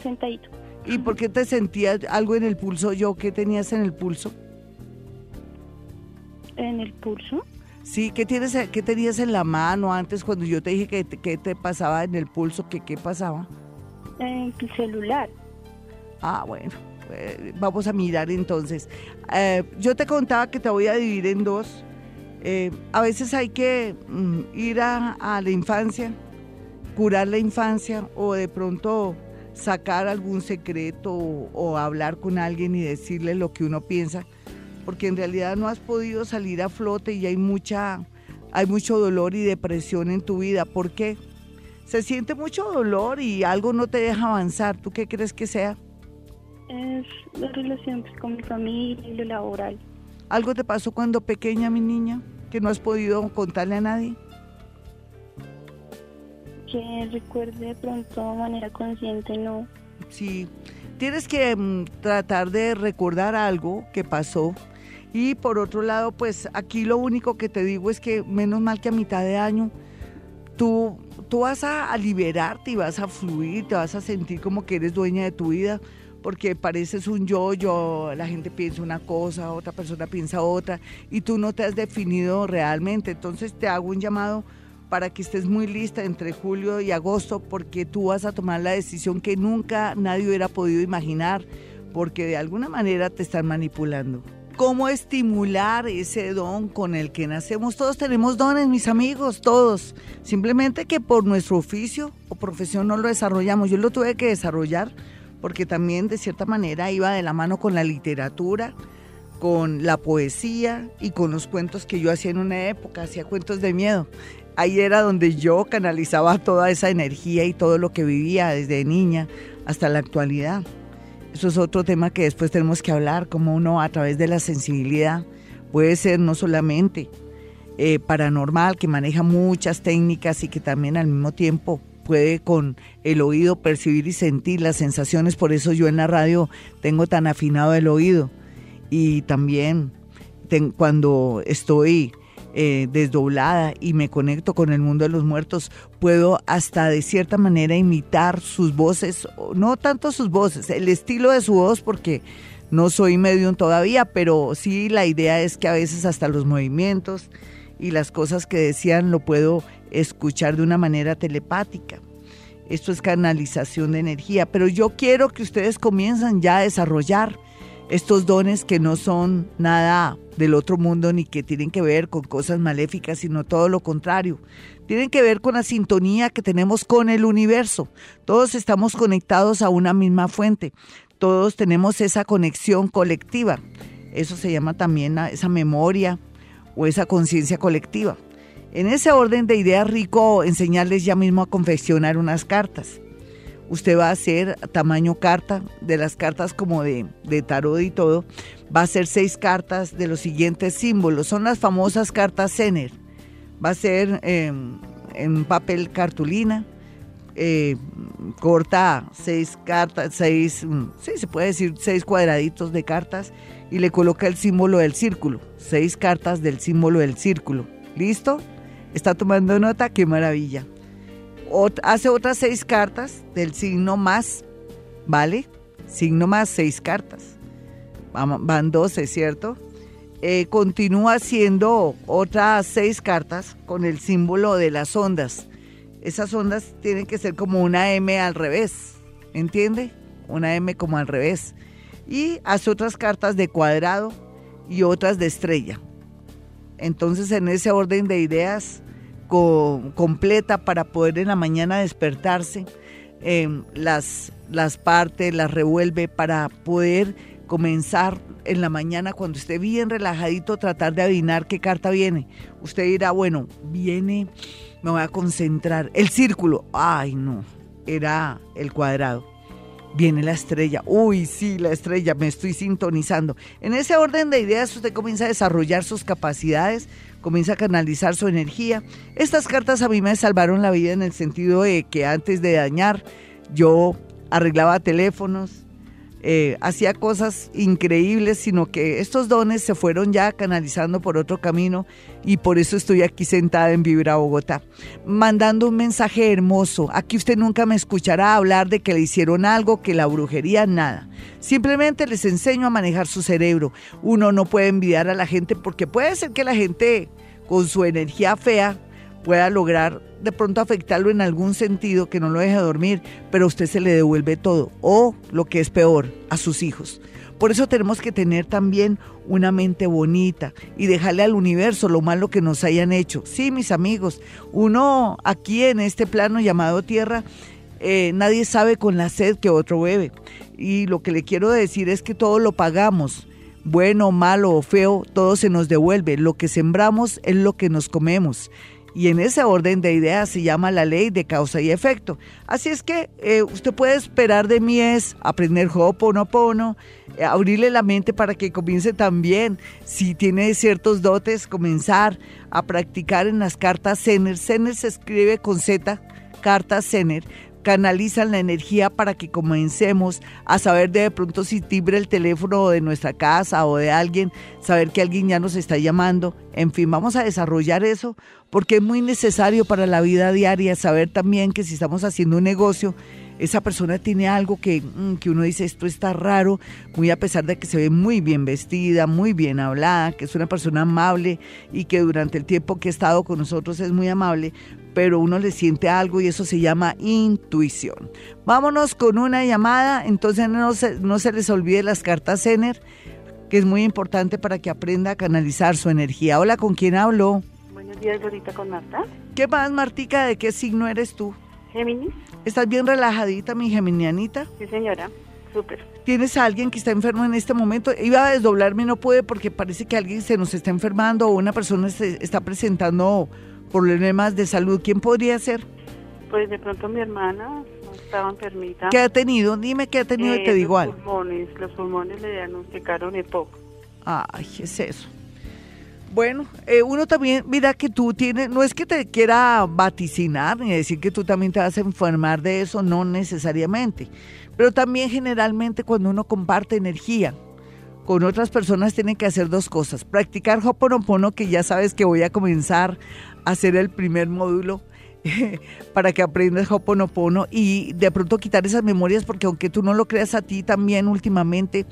sentadito. ¿Y por qué te sentías algo en el pulso? ¿Yo qué tenías en el pulso? En el pulso. Sí, ¿qué, tienes, ¿qué tenías en la mano antes cuando yo te dije que, que te pasaba en el pulso? ¿Qué, qué pasaba? En el celular. Ah, bueno, eh, vamos a mirar entonces. Eh, yo te contaba que te voy a dividir en dos. Eh, a veces hay que mm, ir a, a la infancia, curar la infancia o de pronto sacar algún secreto o, o hablar con alguien y decirle lo que uno piensa porque en realidad no has podido salir a flote y hay mucha hay mucho dolor y depresión en tu vida. ¿Por qué? Se siente mucho dolor y algo no te deja avanzar. ¿Tú qué crees que sea? Es la relación pues, con mi familia y lo laboral. ¿Algo te pasó cuando pequeña, mi niña, que no has podido contarle a nadie? Que recuerde de pronto de manera consciente, no. Sí, tienes que mm, tratar de recordar algo que pasó y por otro lado, pues aquí lo único que te digo es que menos mal que a mitad de año tú, tú vas a, liberarte y vas a fluir, te vas a sentir como que eres dueña de tu vida, porque pareces un yo-yo, la gente piensa una cosa, otra persona piensa otra, y tú no te has definido realmente. Entonces te hago un llamado para que estés muy lista entre julio y agosto porque tú vas a tomar la decisión que nunca nadie hubiera podido imaginar porque de alguna manera te están manipulando. ¿Cómo estimular ese don con el que nacemos? Todos tenemos dones, mis amigos, todos. Simplemente que por nuestro oficio o profesión no lo desarrollamos. Yo lo tuve que desarrollar porque también de cierta manera iba de la mano con la literatura, con la poesía y con los cuentos que yo hacía en una época, hacía cuentos de miedo. Ahí era donde yo canalizaba toda esa energía y todo lo que vivía desde niña hasta la actualidad. Eso es otro tema que después tenemos que hablar, cómo uno a través de la sensibilidad puede ser no solamente eh, paranormal, que maneja muchas técnicas y que también al mismo tiempo puede con el oído percibir y sentir las sensaciones. Por eso yo en la radio tengo tan afinado el oído. Y también cuando estoy eh, desdoblada y me conecto con el mundo de los muertos, puedo hasta de cierta manera imitar sus voces, no tanto sus voces, el estilo de su voz, porque no soy medium todavía, pero sí la idea es que a veces hasta los movimientos y las cosas que decían lo puedo escuchar de una manera telepática. Esto es canalización de energía, pero yo quiero que ustedes comiencen ya a desarrollar estos dones que no son nada del otro mundo ni que tienen que ver con cosas maléficas, sino todo lo contrario. Tienen que ver con la sintonía que tenemos con el universo. Todos estamos conectados a una misma fuente. Todos tenemos esa conexión colectiva. Eso se llama también esa memoria o esa conciencia colectiva. En ese orden de ideas rico enseñarles ya mismo a confeccionar unas cartas usted va a hacer tamaño carta, de las cartas como de, tarot y todo, va a ser seis cartas de los siguientes símbolos. Son las famosas cartas Zener. Va a ser em, en papel cartulina, eh, corta seis cartas, seis, mm, sí, se puede decir seis cuadraditos de cartas y le coloca el símbolo del círculo, seis cartas del símbolo del círculo. ¿Listo? ¿Está tomando nota? ¡Qué maravilla! Hace otras seis cartas del signo más, ¿vale? Signo más, seis cartas. Van 12, ¿cierto? Eh, continúa haciendo otras seis cartas con el símbolo de las ondas. Esas ondas tienen que ser como una M al revés, ¿entiende? Una M como al revés. Y hace otras cartas de cuadrado y otras de estrella. Entonces, en ese orden de ideas, completa para poder en la mañana despertarse, em, las, las parte, las revuelve para poder comenzar en la mañana cuando esté bien relajadito, tratar de adivinar qué carta viene. Usted dirá, bueno, viene, me voy a concentrar. El círculo, ay no, era el cuadrado. Viene la estrella, uy, sí, la estrella, me estoy sintonizando. En ese orden de ideas usted comienza a desarrollar sus capacidades, comienza a canalizar su energía. Estas cartas a mí me salvaron la vida en el sentido de que antes de dañar yo arreglaba teléfonos, eh, hacía cosas increíbles, sino que estos dones se fueron ya canalizando por otro camino y por eso estoy aquí sentada en Vibra Bogotá, mandando un mensaje hermoso. Aquí usted nunca me escuchará hablar de que le hicieron algo, que la brujería, nada. Simplemente les enseño a manejar su cerebro. Uno no puede envidiar a la gente porque puede ser que la gente con su energía fea pueda lograr de pronto afectarlo en algún sentido que no lo deje dormir, pero a usted se le devuelve todo o lo que es peor, a sus hijos. Por eso tenemos que tener también una mente bonita y dejarle al universo lo malo que nos hayan hecho. Sí, mis amigos, uno aquí en este plano llamado tierra, eh, nadie sabe con la sed que otro bebe. Y lo que le quiero decir es que todo lo pagamos bueno, malo o feo, todo se nos devuelve. Lo que sembramos es lo que nos comemos. Y en ese orden de ideas se llama la ley de causa y efecto. Así es que eh, usted puede esperar de mí es aprender Ho'oponopono, eh, abrirle la mente para que comience también, si tiene ciertos dotes, comenzar a practicar en las cartas Zener. Zener se escribe con Z, cartas Zener, canalizan la energía para que comencemos a saber de, pronto si tibre el teléfono de nuestra casa o de alguien, saber que alguien ya nos está llamando. En fin, vamos a desarrollar eso porque es muy necesario para la vida diaria saber también que si estamos haciendo un negocio, esa persona tiene algo que, mm, que uno dice, esto está raro, muy a pesar de que se ve muy bien vestida, muy bien hablada, que es una persona amable y que durante el tiempo que ha estado con nosotros es muy amable, pero uno le siente algo y eso se llama intuición. Vámonos con una llamada, entonces no se, no se les olvide las cartas Zener, que es muy importante para que aprenda a canalizar su energía. Hola, ¿con quién hablo? Buenos días, ahorita con Marta. ¿Qué más, Martica? ¿De qué signo eres tú? Géminis. ¿Estás bien relajadita, mi geminianita? Sí, señora. Súper. ¿Tienes a alguien que está enfermo en este momento? Iba a desdoblarme y no puede porque parece que alguien se nos está enfermando o una persona se está presentando problemas de salud. ¿Quién podría ser? Pues de pronto mi hermana estaba enfermita. ¿Qué ha tenido? Dime qué ha tenido y te Eh, digo los algo. pulmones, los pulmones le diagnosticaron EPOC. Ay, ¿qué es eso? Bueno, eh, uno también, mira que tú tienes, no es que te quiera vaticinar ni decir que tú también te vas a enfermar de eso, no necesariamente, pero también generalmente cuando uno comparte energía con otras personas tienen que hacer dos cosas, practicar Hoponopono, que ya sabes que voy a comenzar a hacer el primer módulo, *laughs* para que aprendas Hoponopono y de pronto quitar esas memorias porque aunque tú no lo creas a ti también últimamente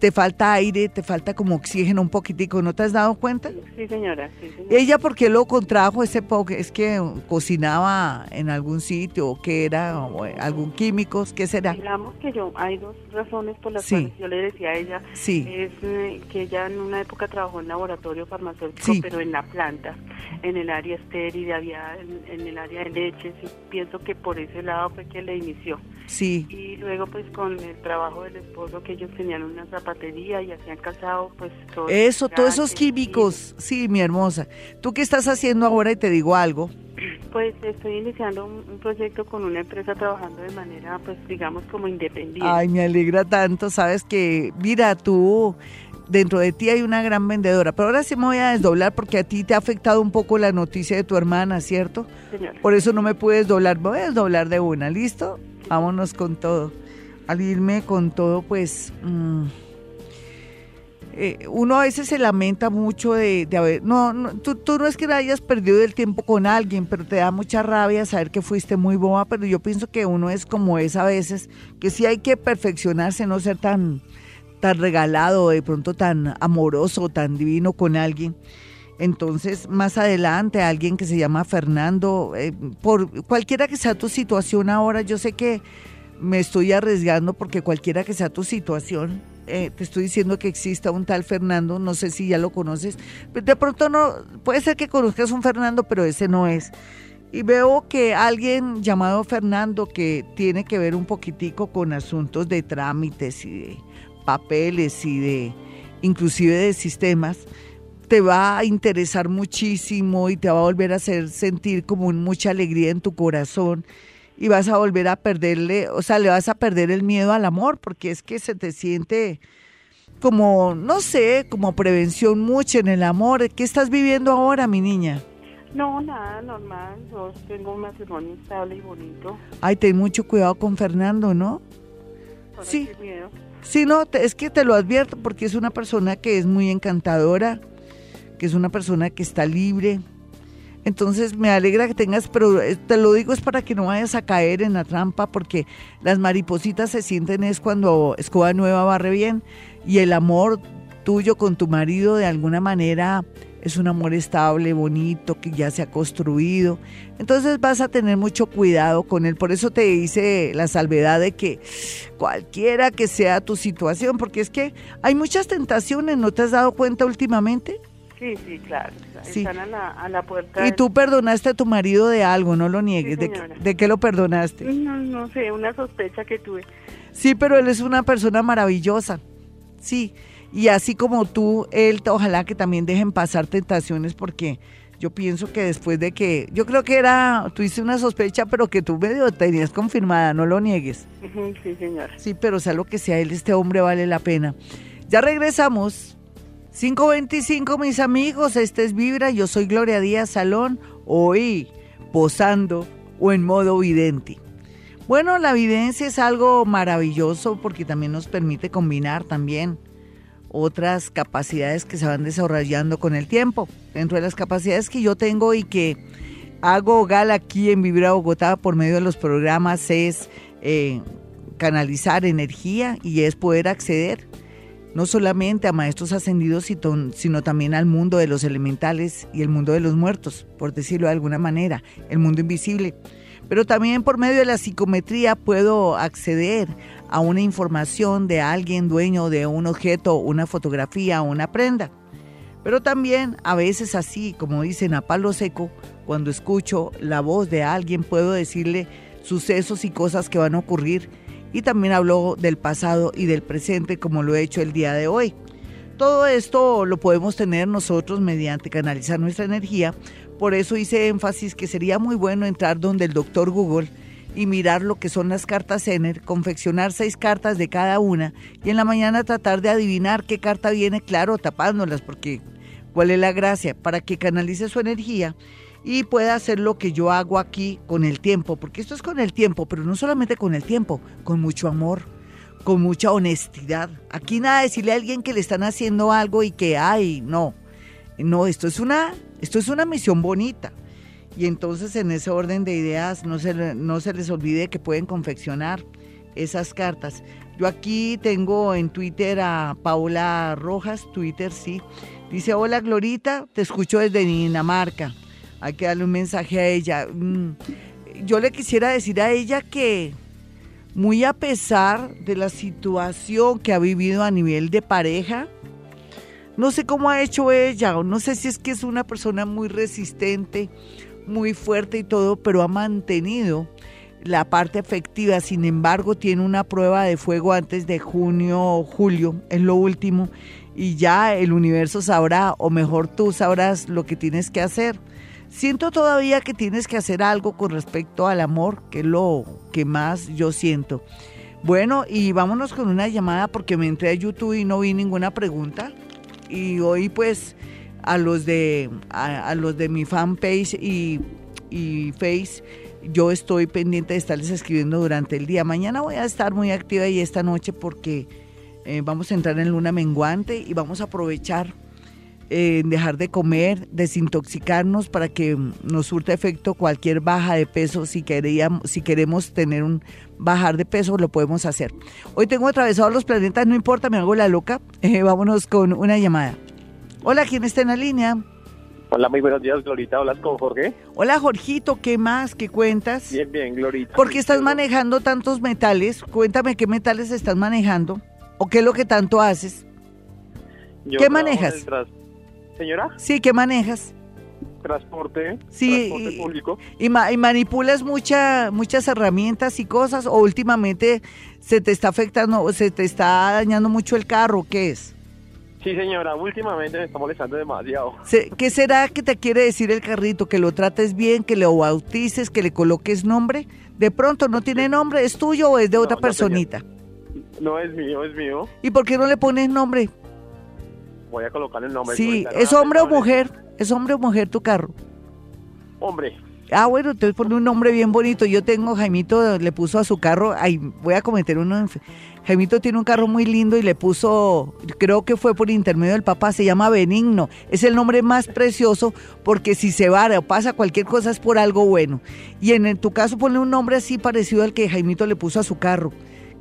te falta aire, te falta como oxígeno un poquitico, ¿no te has dado cuenta? Sí, señora. Sí, señora. Ella porque lo contrajo ese poco, es que cocinaba en algún sitio o que era o algún químico, ¿qué será? Digamos que yo, hay dos razones por las Sí. cuales yo le decía a ella, Sí. es eh, que ella en una época trabajó en laboratorio farmacéutico, Sí. pero en la planta, en el área estéril, había en, en el área de leches, y pienso que por ese lado fue que le inició. Sí, Y luego pues con el trabajo del esposo, que ellos tenían una zapatería y hacían calzado, pues todo eso, todos esos químicos, sí, mi hermosa. ¿Tú qué estás haciendo ahora y te digo algo? y, Pues estoy iniciando un, un proyecto con una empresa trabajando de manera, pues digamos como independiente. Ay, me alegra tanto, sabes que, mira, tú, dentro de ti hay una gran vendedora, pero ahora sí me voy a desdoblar porque a ti te ha afectado un poco la noticia de tu hermana, ¿cierto? Señora. Por eso no me puedes doblar, me voy a desdoblar de una, ¿listo? Vámonos con todo. Al irme con todo, pues... mm, eh, uno a veces se lamenta mucho de, haber... No, tú no es que hayas perdido el tiempo con alguien, pero te da mucha rabia saber que fuiste muy boba, pero yo pienso que uno es como es a veces, que sí hay que perfeccionarse, no ser tan, tan regalado, de pronto tan amoroso, tan divino con alguien. Entonces, más adelante, alguien que se llama Fernando, eh, por cualquiera que sea tu situación ahora, yo sé que me estoy arriesgando porque cualquiera que sea tu situación, eh, te estoy diciendo que exista un tal Fernando, no sé si ya lo conoces, de pronto no, puede ser que conozcas un Fernando, pero ese no es. Y veo que alguien llamado Fernando que tiene que ver un poquitico con asuntos de trámites y de papeles y de inclusive de sistemas, te va a interesar muchísimo y te va a volver a hacer sentir como mucha alegría en tu corazón y vas a volver a perderle, o sea, le vas a perder el miedo al amor porque es que se te siente como, no sé, como prevención mucho en el amor. ¿Qué estás viviendo ahora, mi niña? No, nada, normal. Yo tengo un matrimonio estable y bonito. Ay, ten mucho cuidado con Fernando, ¿no? Sí. miedo. Sí, no, te- es que te lo advierto porque es una persona que es muy encantadora, que es una persona que está libre. Entonces me alegra que tengas, pero eh, te lo digo es para que no vayas a caer en la trampa porque las maripositas se sienten es cuando escoba nueva barre bien y el amor tuyo con tu marido de alguna manera es un amor estable, bonito, que ya se ha construido. Entonces vas a tener mucho cuidado con él. Por eso te hice la salvedad de que cualquiera que sea tu situación, porque es que hay muchas tentaciones, ¿no te has dado cuenta últimamente? Sí, sí, claro. Sí. Están a la, a la puerta. Y del- tú perdonaste a tu marido de algo, no lo niegues. Sí, ¿De, qué lo perdonaste? No, no sé, una sospecha que tuve. Sí, pero él es una persona maravillosa. Sí, y así como tú, él, ojalá que también dejen pasar tentaciones porque yo pienso que después de que, yo creo que era, tuviste una sospecha, pero que tú medio tenías confirmada, no lo niegues. Sí, señora. Sí, pero sea lo que sea, él, este hombre vale la pena. Ya regresamos. 525, mis amigos, este es Vibra, yo soy Gloria Díaz Salón, hoy posando o en modo vidente. Bueno, la evidencia es algo maravilloso porque también nos permite combinar también otras capacidades que se van desarrollando con el tiempo. Dentro de las capacidades que yo tengo y que hago gala aquí en Vibra Bogotá por medio de los programas es eh, canalizar energía y es poder acceder no solamente a maestros ascendidos, sino también al mundo de los elementales y el mundo de los muertos, por decirlo de alguna manera, el mundo invisible. Pero también por medio de la psicometría puedo acceder a una información de alguien dueño de un objeto, una fotografía o una prenda. Pero también a veces así, como dicen a palo seco, cuando escucho la voz de alguien puedo decirle sucesos y cosas que van a ocurrir y también hablo del pasado y del presente como lo he hecho el día de hoy. Todo esto lo podemos tener nosotros mediante canalizar nuestra energía, por eso hice énfasis que sería muy bueno entrar donde el doctor Google y mirar lo que son las cartas Zener, confeccionar seis cartas de cada una y en la mañana tratar de adivinar qué carta viene, claro, tapándolas, porque cuál es la gracia, para que canalice su energía y pueda hacer lo que yo hago aquí con el tiempo, porque esto es con el tiempo, pero no solamente con el tiempo, con mucho amor, con mucha honestidad. Aquí nada de decirle a alguien que le están haciendo algo y que, ay, no, no, esto es una, esto es una misión bonita. Y entonces en ese orden de ideas no se, no se les olvide que pueden confeccionar esas cartas. Yo aquí tengo en Twitter a Paula Rojas, Twitter sí. Dice, hola Glorita, te escucho desde Dinamarca hay que darle un mensaje a ella. Mm, yo le quisiera decir a ella que muy a pesar de la situación que ha vivido a nivel de pareja, no sé cómo ha hecho ella, no sé si es que es una persona muy resistente, muy fuerte y todo, pero ha mantenido la parte efectiva. Sin embargo, tiene una prueba de fuego antes de junio o julio, es lo último, y ya el universo sabrá, o mejor tú sabrás lo que tienes que hacer. Siento todavía que tienes que hacer algo con respecto al amor, que es lo que más yo siento. Bueno, y vámonos con una llamada porque me entré a YouTube y no vi ninguna pregunta. Y hoy pues a los de, a, los de mi fanpage y, y Face, yo estoy pendiente de estarles escribiendo durante el día. Mañana voy a estar muy activa y esta noche porque eh, vamos a entrar en luna menguante y vamos a aprovechar eh, dejar de comer, desintoxicarnos para que nos surta efecto cualquier baja de peso. Si, queríamos, si queremos tener un bajar de peso, lo podemos hacer. Hoy tengo atravesado los planetas, no importa, me hago la loca. *laughs* Eh, vámonos con una llamada. Hola, ¿quién está en la línea? Hola, muy buenos días, Glorita. ¿Hablas con Jorge? Hola, Jorgito, ¿qué más? ¿Qué cuentas? Bien, bien, Glorita. ¿Por qué estás manejando tantos metales? Cuéntame qué metales estás manejando o qué es lo que tanto haces. ¿Qué manejas? Señora? Sí, ¿qué manejas? Transporte, sí, transporte público. Y, y, manipulas mucha, muchas herramientas y cosas o últimamente se te está afectando o se te está dañando mucho el carro, ¿qué es? Sí, señora, últimamente me está molestando demasiado. ¿Qué será que te quiere decir el carrito? ¿Que lo trates bien, que lo bautices, que le coloques nombre? De pronto no tiene nombre, ¿es tuyo o es de otra personita? No, es mío, es mío. ¿Y por qué no le pones nombre? Voy a colocar el nombre. Sí, ¿es hombre o mujer? ¿Es hombre o mujer tu carro? Hombre. Ah, bueno, entonces pone un nombre bien bonito. Yo tengo, Jaimito le puso a su carro, ay, voy a cometer uno. Jaimito tiene un carro muy lindo y le puso, creo que fue por intermedio del papá, se llama Benigno. Es el nombre más precioso porque si se va o pasa cualquier cosa es por algo bueno. Y en, en tu caso pone un nombre así parecido al que Jaimito le puso a su carro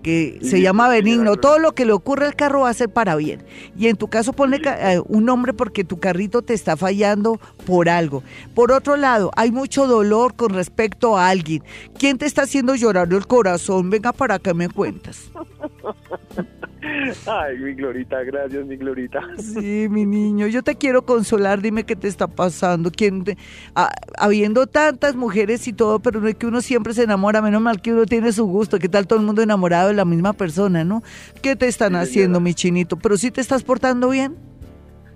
que se llama benigno. Todo lo que le ocurre al carro va a ser para bien. Y en tu caso ponle eh, un nombre porque tu carrito te está fallando por algo. Por otro lado, hay mucho dolor con respecto a alguien. ¿Quién te está haciendo llorar el corazón? Venga para acá me cuentas. *laughs* Ay, mi Glorita, gracias, mi Glorita. Sí, mi niño, yo te quiero consolar, dime qué te está pasando. ¿Quién ah, habiendo tantas mujeres y todo, pero no es que uno siempre se enamora, menos mal que uno tiene su gusto, ¿qué tal todo el mundo enamorado de la misma persona, no? ¿Qué te están haciendo, mi chinito? ¿Pero sí te estás portando bien?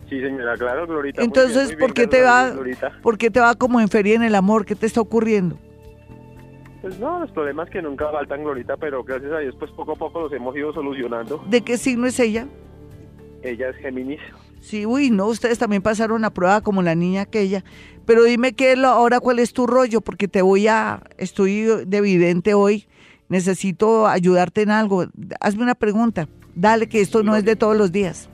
Sí, señora, claro, Glorita. Entonces, ¿por, qué te va, ¿por qué te va como en feria en el amor? ¿Qué te está ocurriendo? Pues no, los problemas que nunca faltan, Glorita, pero gracias a Dios, pues poco a poco los hemos ido solucionando. ¿De qué signo es ella? Ella es Géminis. Sí, uy, no, ustedes también pasaron la prueba como la niña aquella. Pero dime qué lo, ahora cuál es tu rollo, porque te voy a, estoy de evidente hoy, necesito ayudarte en algo. Hazme una pregunta, dale que esto no es de todos los días.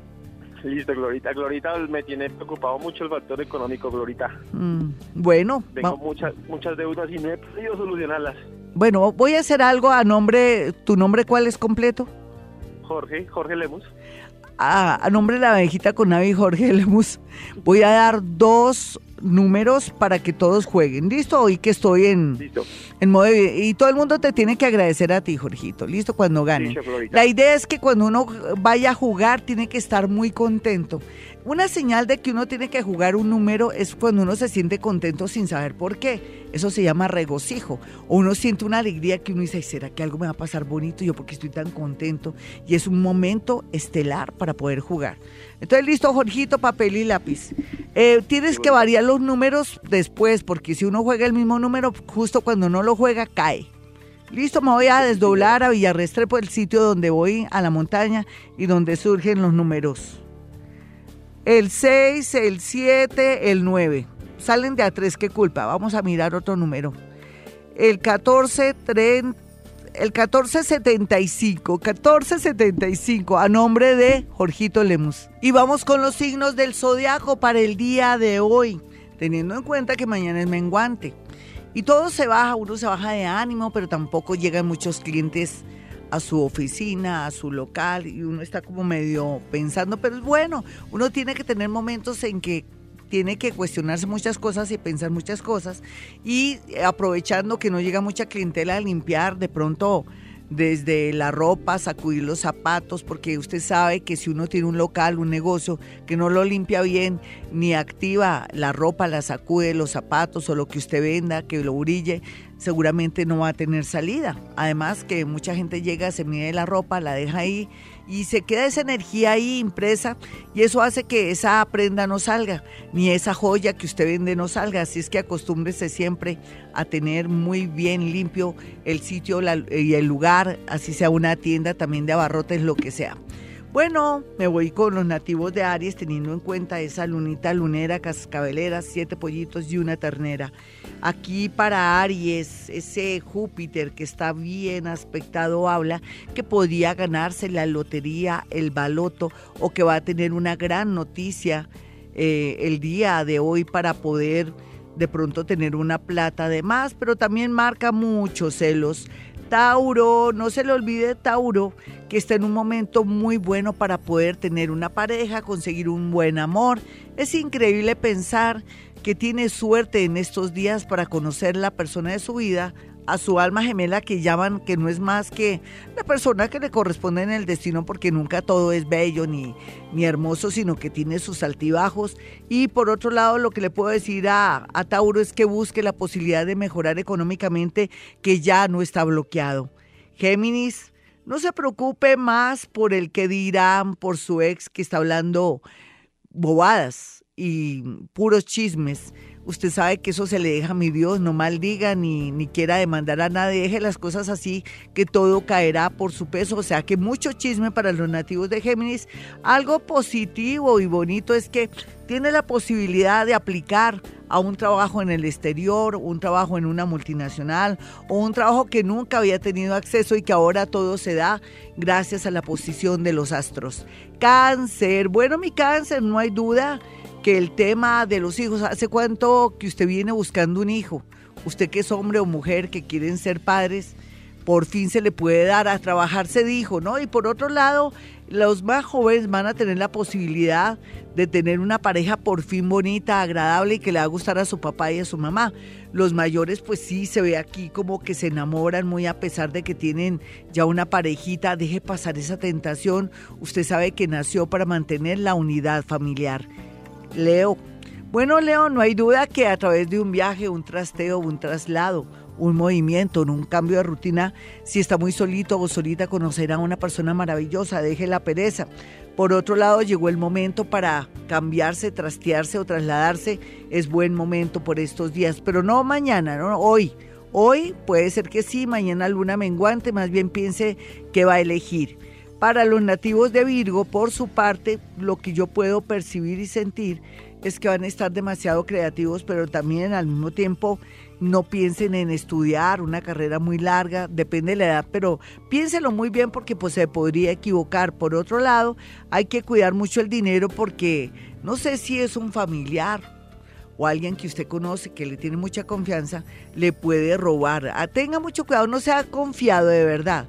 Listo, Glorita. Glorita me tiene preocupado mucho el factor económico, Glorita. Mm, bueno. Tengo muchas, muchas deudas y no he podido solucionarlas. Bueno, voy a hacer algo a nombre, ¿tu nombre cuál es completo? Jorge, Jorge Lemus. a, a nombre de la abejita con Navi Jorge Lemus, voy a dar dos números para que todos jueguen. ¿Listo? Hoy que estoy en, Listo. en modo de- y todo el mundo te tiene que agradecer a ti, Jorgito. Listo cuando ganen. Glorita. La idea es que cuando uno vaya a jugar tiene que estar muy contento. Una señal de que uno tiene que jugar un número es cuando uno se siente contento sin saber por qué. Eso se llama regocijo. O uno siente una alegría que uno dice, "Ay, ¿será que algo me va a pasar bonito? Yo porque estoy tan contento. Y es un momento estelar para poder jugar. Entonces, listo, Jorgito, papel y lápiz. Eh, tienes que variar los números después, porque si uno juega el mismo número, justo cuando no lo juega, cae. Listo, me voy a desdoblar a Villarrestrepo, el sitio donde voy a la montaña y donde surgen los números. El 6, el 7, el 9. Salen de a 3, qué culpa. Vamos a mirar otro número. El 14, 30, el 1475, 1475, a nombre de Jorgito Lemus. Y vamos con los signos del zodiaco para el día de hoy, teniendo en cuenta que mañana es menguante. Y todo se baja, uno se baja de ánimo, pero tampoco llegan muchos clientes a su oficina, a su local, y uno está como medio pensando, pero es bueno, uno tiene que tener momentos en que tiene que cuestionarse muchas cosas y pensar muchas cosas, y aprovechando que no llega mucha clientela a limpiar, de pronto desde la ropa, sacudir los zapatos, porque usted sabe que si uno tiene un local, un negocio, que no lo limpia bien, ni activa la ropa, la sacude, los zapatos o lo que usted venda, que lo brille, seguramente no va a tener salida. Además que mucha gente llega, se mide la ropa, la deja ahí y se queda esa energía ahí impresa y eso hace que esa prenda no salga, ni esa joya que usted vende no salga. Así es que acostúmbrese siempre a tener muy bien limpio el sitio y el lugar, así sea una tienda también de abarrotes, lo que sea. Bueno, me voy con los nativos de Aries teniendo en cuenta esa lunita lunera, cascabelera, siete pollitos y una ternera. Aquí para Aries, ese Júpiter que está bien aspectado habla que podría ganarse la lotería, el baloto o que va a tener una gran noticia eh, el día de hoy para poder de pronto tener una plata de más, pero también marca muchos celos. Tauro, no se le olvide Tauro, que está en un momento muy bueno para poder tener una pareja, conseguir un buen amor. Es increíble pensar que tiene suerte en estos días para conocer la persona de su vida, a su alma gemela que llaman que no es más que la persona que le corresponde en el destino porque nunca todo es bello ni, ni hermoso, sino que tiene sus altibajos. Y por otro lado, lo que le puedo decir a, a Tauro es que busque la posibilidad de mejorar económicamente que ya no está bloqueado. Géminis, no se preocupe más por el que dirán, por su ex que está hablando bobadas y puros chismes. Usted sabe que eso se le deja a mi Dios, no maldiga ni, ni quiera demandar a nadie, deje las cosas así, que todo caerá por su peso. O sea que mucho chisme para los nativos de Géminis. Algo positivo y bonito es que tiene la posibilidad de aplicar a un trabajo en el exterior, un trabajo en una multinacional o un trabajo que nunca había tenido acceso y que ahora todo se da gracias a la posición de los astros. Cáncer, bueno mi cáncer, no hay duda que el tema de los hijos, ¿hace cuánto que usted viene buscando un hijo? Usted que es hombre o mujer que quieren ser padres, por fin se le puede dar a trabajar, se dijo, ¿no? Y por otro lado, los más jóvenes van a tener la posibilidad de tener una pareja por fin bonita, agradable y que le va a gustar a su papá y a su mamá. Los mayores, pues sí, se ve aquí como que se enamoran muy a pesar de que tienen ya una parejita. Deje pasar esa tentación. Usted sabe que nació para mantener la unidad familiar. Leo. Bueno, Leo, no hay duda que a través de un viaje, un trasteo, un traslado, un movimiento, un cambio de rutina, si está muy solito o solita, conocerá a una persona maravillosa, deje la pereza. Por otro lado, llegó el momento para cambiarse, trastearse o trasladarse. Es buen momento por estos días, pero no mañana, no hoy. Hoy puede ser que sí, mañana luna menguante, más bien piense que va a elegir. Para los nativos de Virgo, por su parte, lo que yo puedo percibir y sentir es que van a estar demasiado creativos, pero también al mismo tiempo no piensen en estudiar una carrera muy larga, depende de la edad, pero piénselo muy bien porque pues se podría equivocar. Por otro lado, hay que cuidar mucho el dinero porque no sé si es un familiar o alguien que usted conoce que le tiene mucha confianza, le puede robar. Ah, tenga mucho cuidado, no sea confiado de verdad.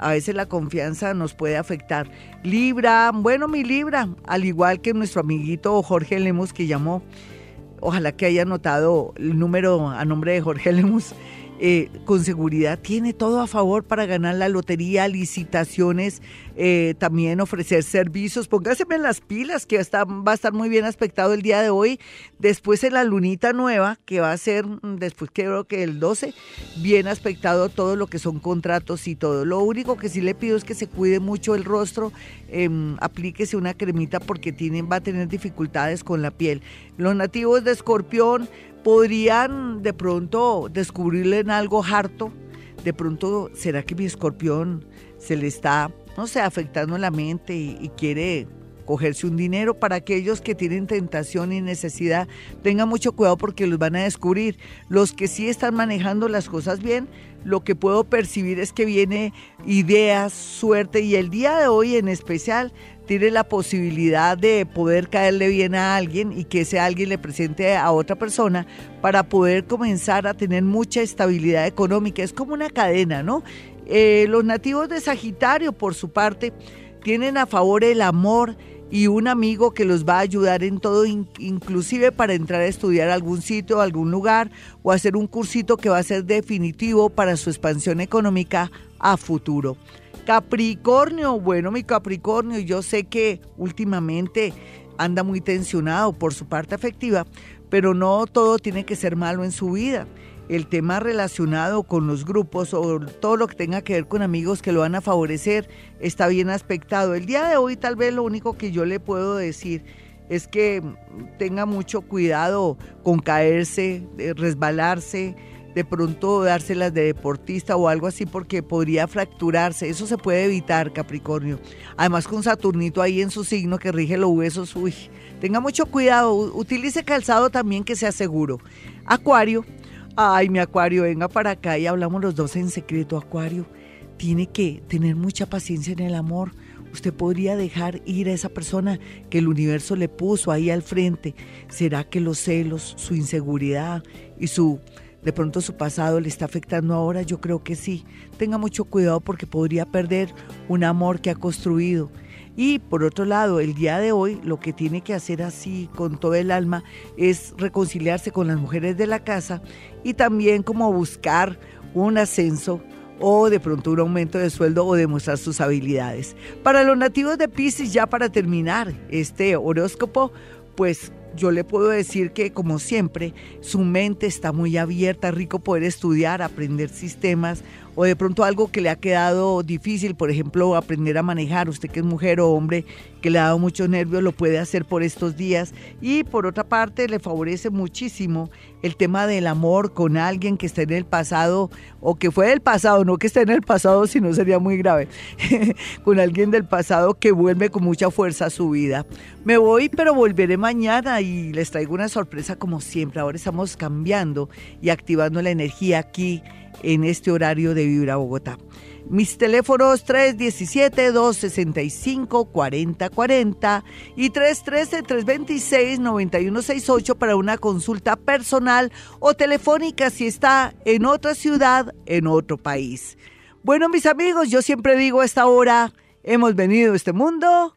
A veces la confianza nos puede afectar. Libra, bueno, mi Libra, al igual que nuestro amiguito Jorge Lemos que llamó, ojalá que haya notado el número a nombre de Jorge Lemos eh, con seguridad tiene todo a favor para ganar la lotería, licitaciones, eh, también ofrecer servicios. Póngaseme en las pilas, que va a estar muy bien aspectado el día de hoy. Después en la lunita nueva, que va a ser mm, después creo que el 12, bien aspectado todo lo que son contratos y todo. Lo único que sí le pido es que se cuide mucho el rostro, em, aplíquese una cremita porque tiene, va a tener dificultades con la piel. Los nativos de Escorpión, podrían de pronto descubrirle en algo harto. De pronto, ¿será que mi escorpión se le está, no sé, afectando la mente y, quiere cogerse un dinero para aquellos que tienen tentación y necesidad, tengan mucho cuidado porque los van a descubrir. Los que sí están manejando las cosas bien, lo que puedo percibir es que viene ideas, suerte y el día de hoy en especial tiene la posibilidad de poder caerle bien a alguien y que ese alguien le presente a otra persona para poder comenzar a tener mucha estabilidad económica. Es como una cadena, ¿no? Eh, los nativos de Sagitario, por su parte, tienen a favor el amor y un amigo que los va a ayudar en todo, inclusive para entrar a estudiar algún sitio, algún lugar o hacer un cursito que va a ser definitivo para su expansión económica a futuro. Capricornio, bueno, mi Capricornio, yo sé que últimamente anda muy tensionado por su parte afectiva, pero no todo tiene que ser malo en su vida. El tema relacionado con los grupos o todo lo que tenga que ver con amigos que lo van a favorecer está bien aspectado. El día de hoy tal vez lo único que yo le puedo decir es que tenga mucho cuidado con caerse, resbalarse, de pronto dárselas de deportista o algo así porque podría fracturarse. Eso se puede evitar, Capricornio. Además con Saturnito ahí en su signo que rige los huesos, uy, tenga mucho cuidado, utilice calzado también que sea seguro. Acuario, ay mi Acuario, venga para acá y hablamos los dos en secreto, Acuario. Tiene que tener mucha paciencia en el amor. Usted podría dejar ir a esa persona que el universo le puso ahí al frente. ¿Será que los celos, su inseguridad y su de pronto su pasado le está afectando ahora, yo creo que sí. Tenga mucho cuidado porque podría perder un amor que ha construido. Y por otro lado, el día de hoy lo que tiene que hacer así con todo el alma es reconciliarse con las mujeres de la casa y también como buscar un ascenso o de pronto un aumento de sueldo o demostrar sus habilidades. Para los nativos de Pisces, ya para terminar este horóscopo, pues yo le puedo decir que, como siempre, su mente está muy abierta, rico poder estudiar, aprender sistemas o de pronto algo que le ha quedado difícil, por ejemplo, aprender a manejar, usted que es mujer o hombre que le ha dado muchos nervios, lo puede hacer por estos días. Y por otra parte, le favorece muchísimo el tema del amor con alguien que esté en el pasado o que fue del pasado, no que esté en el pasado, si no sería muy grave, *laughs* con alguien del pasado que vuelve con mucha fuerza a su vida. Me voy, pero volveré mañana y les traigo una sorpresa como siempre. Ahora estamos cambiando y activando la energía aquí en este horario de Vibra Bogotá. Mis teléfonos 317-265-4040 y 313-326-9168 para una consulta personal o telefónica si está en otra ciudad, en otro país. Bueno, mis amigos, yo siempre digo a esta hora, hemos venido a este mundo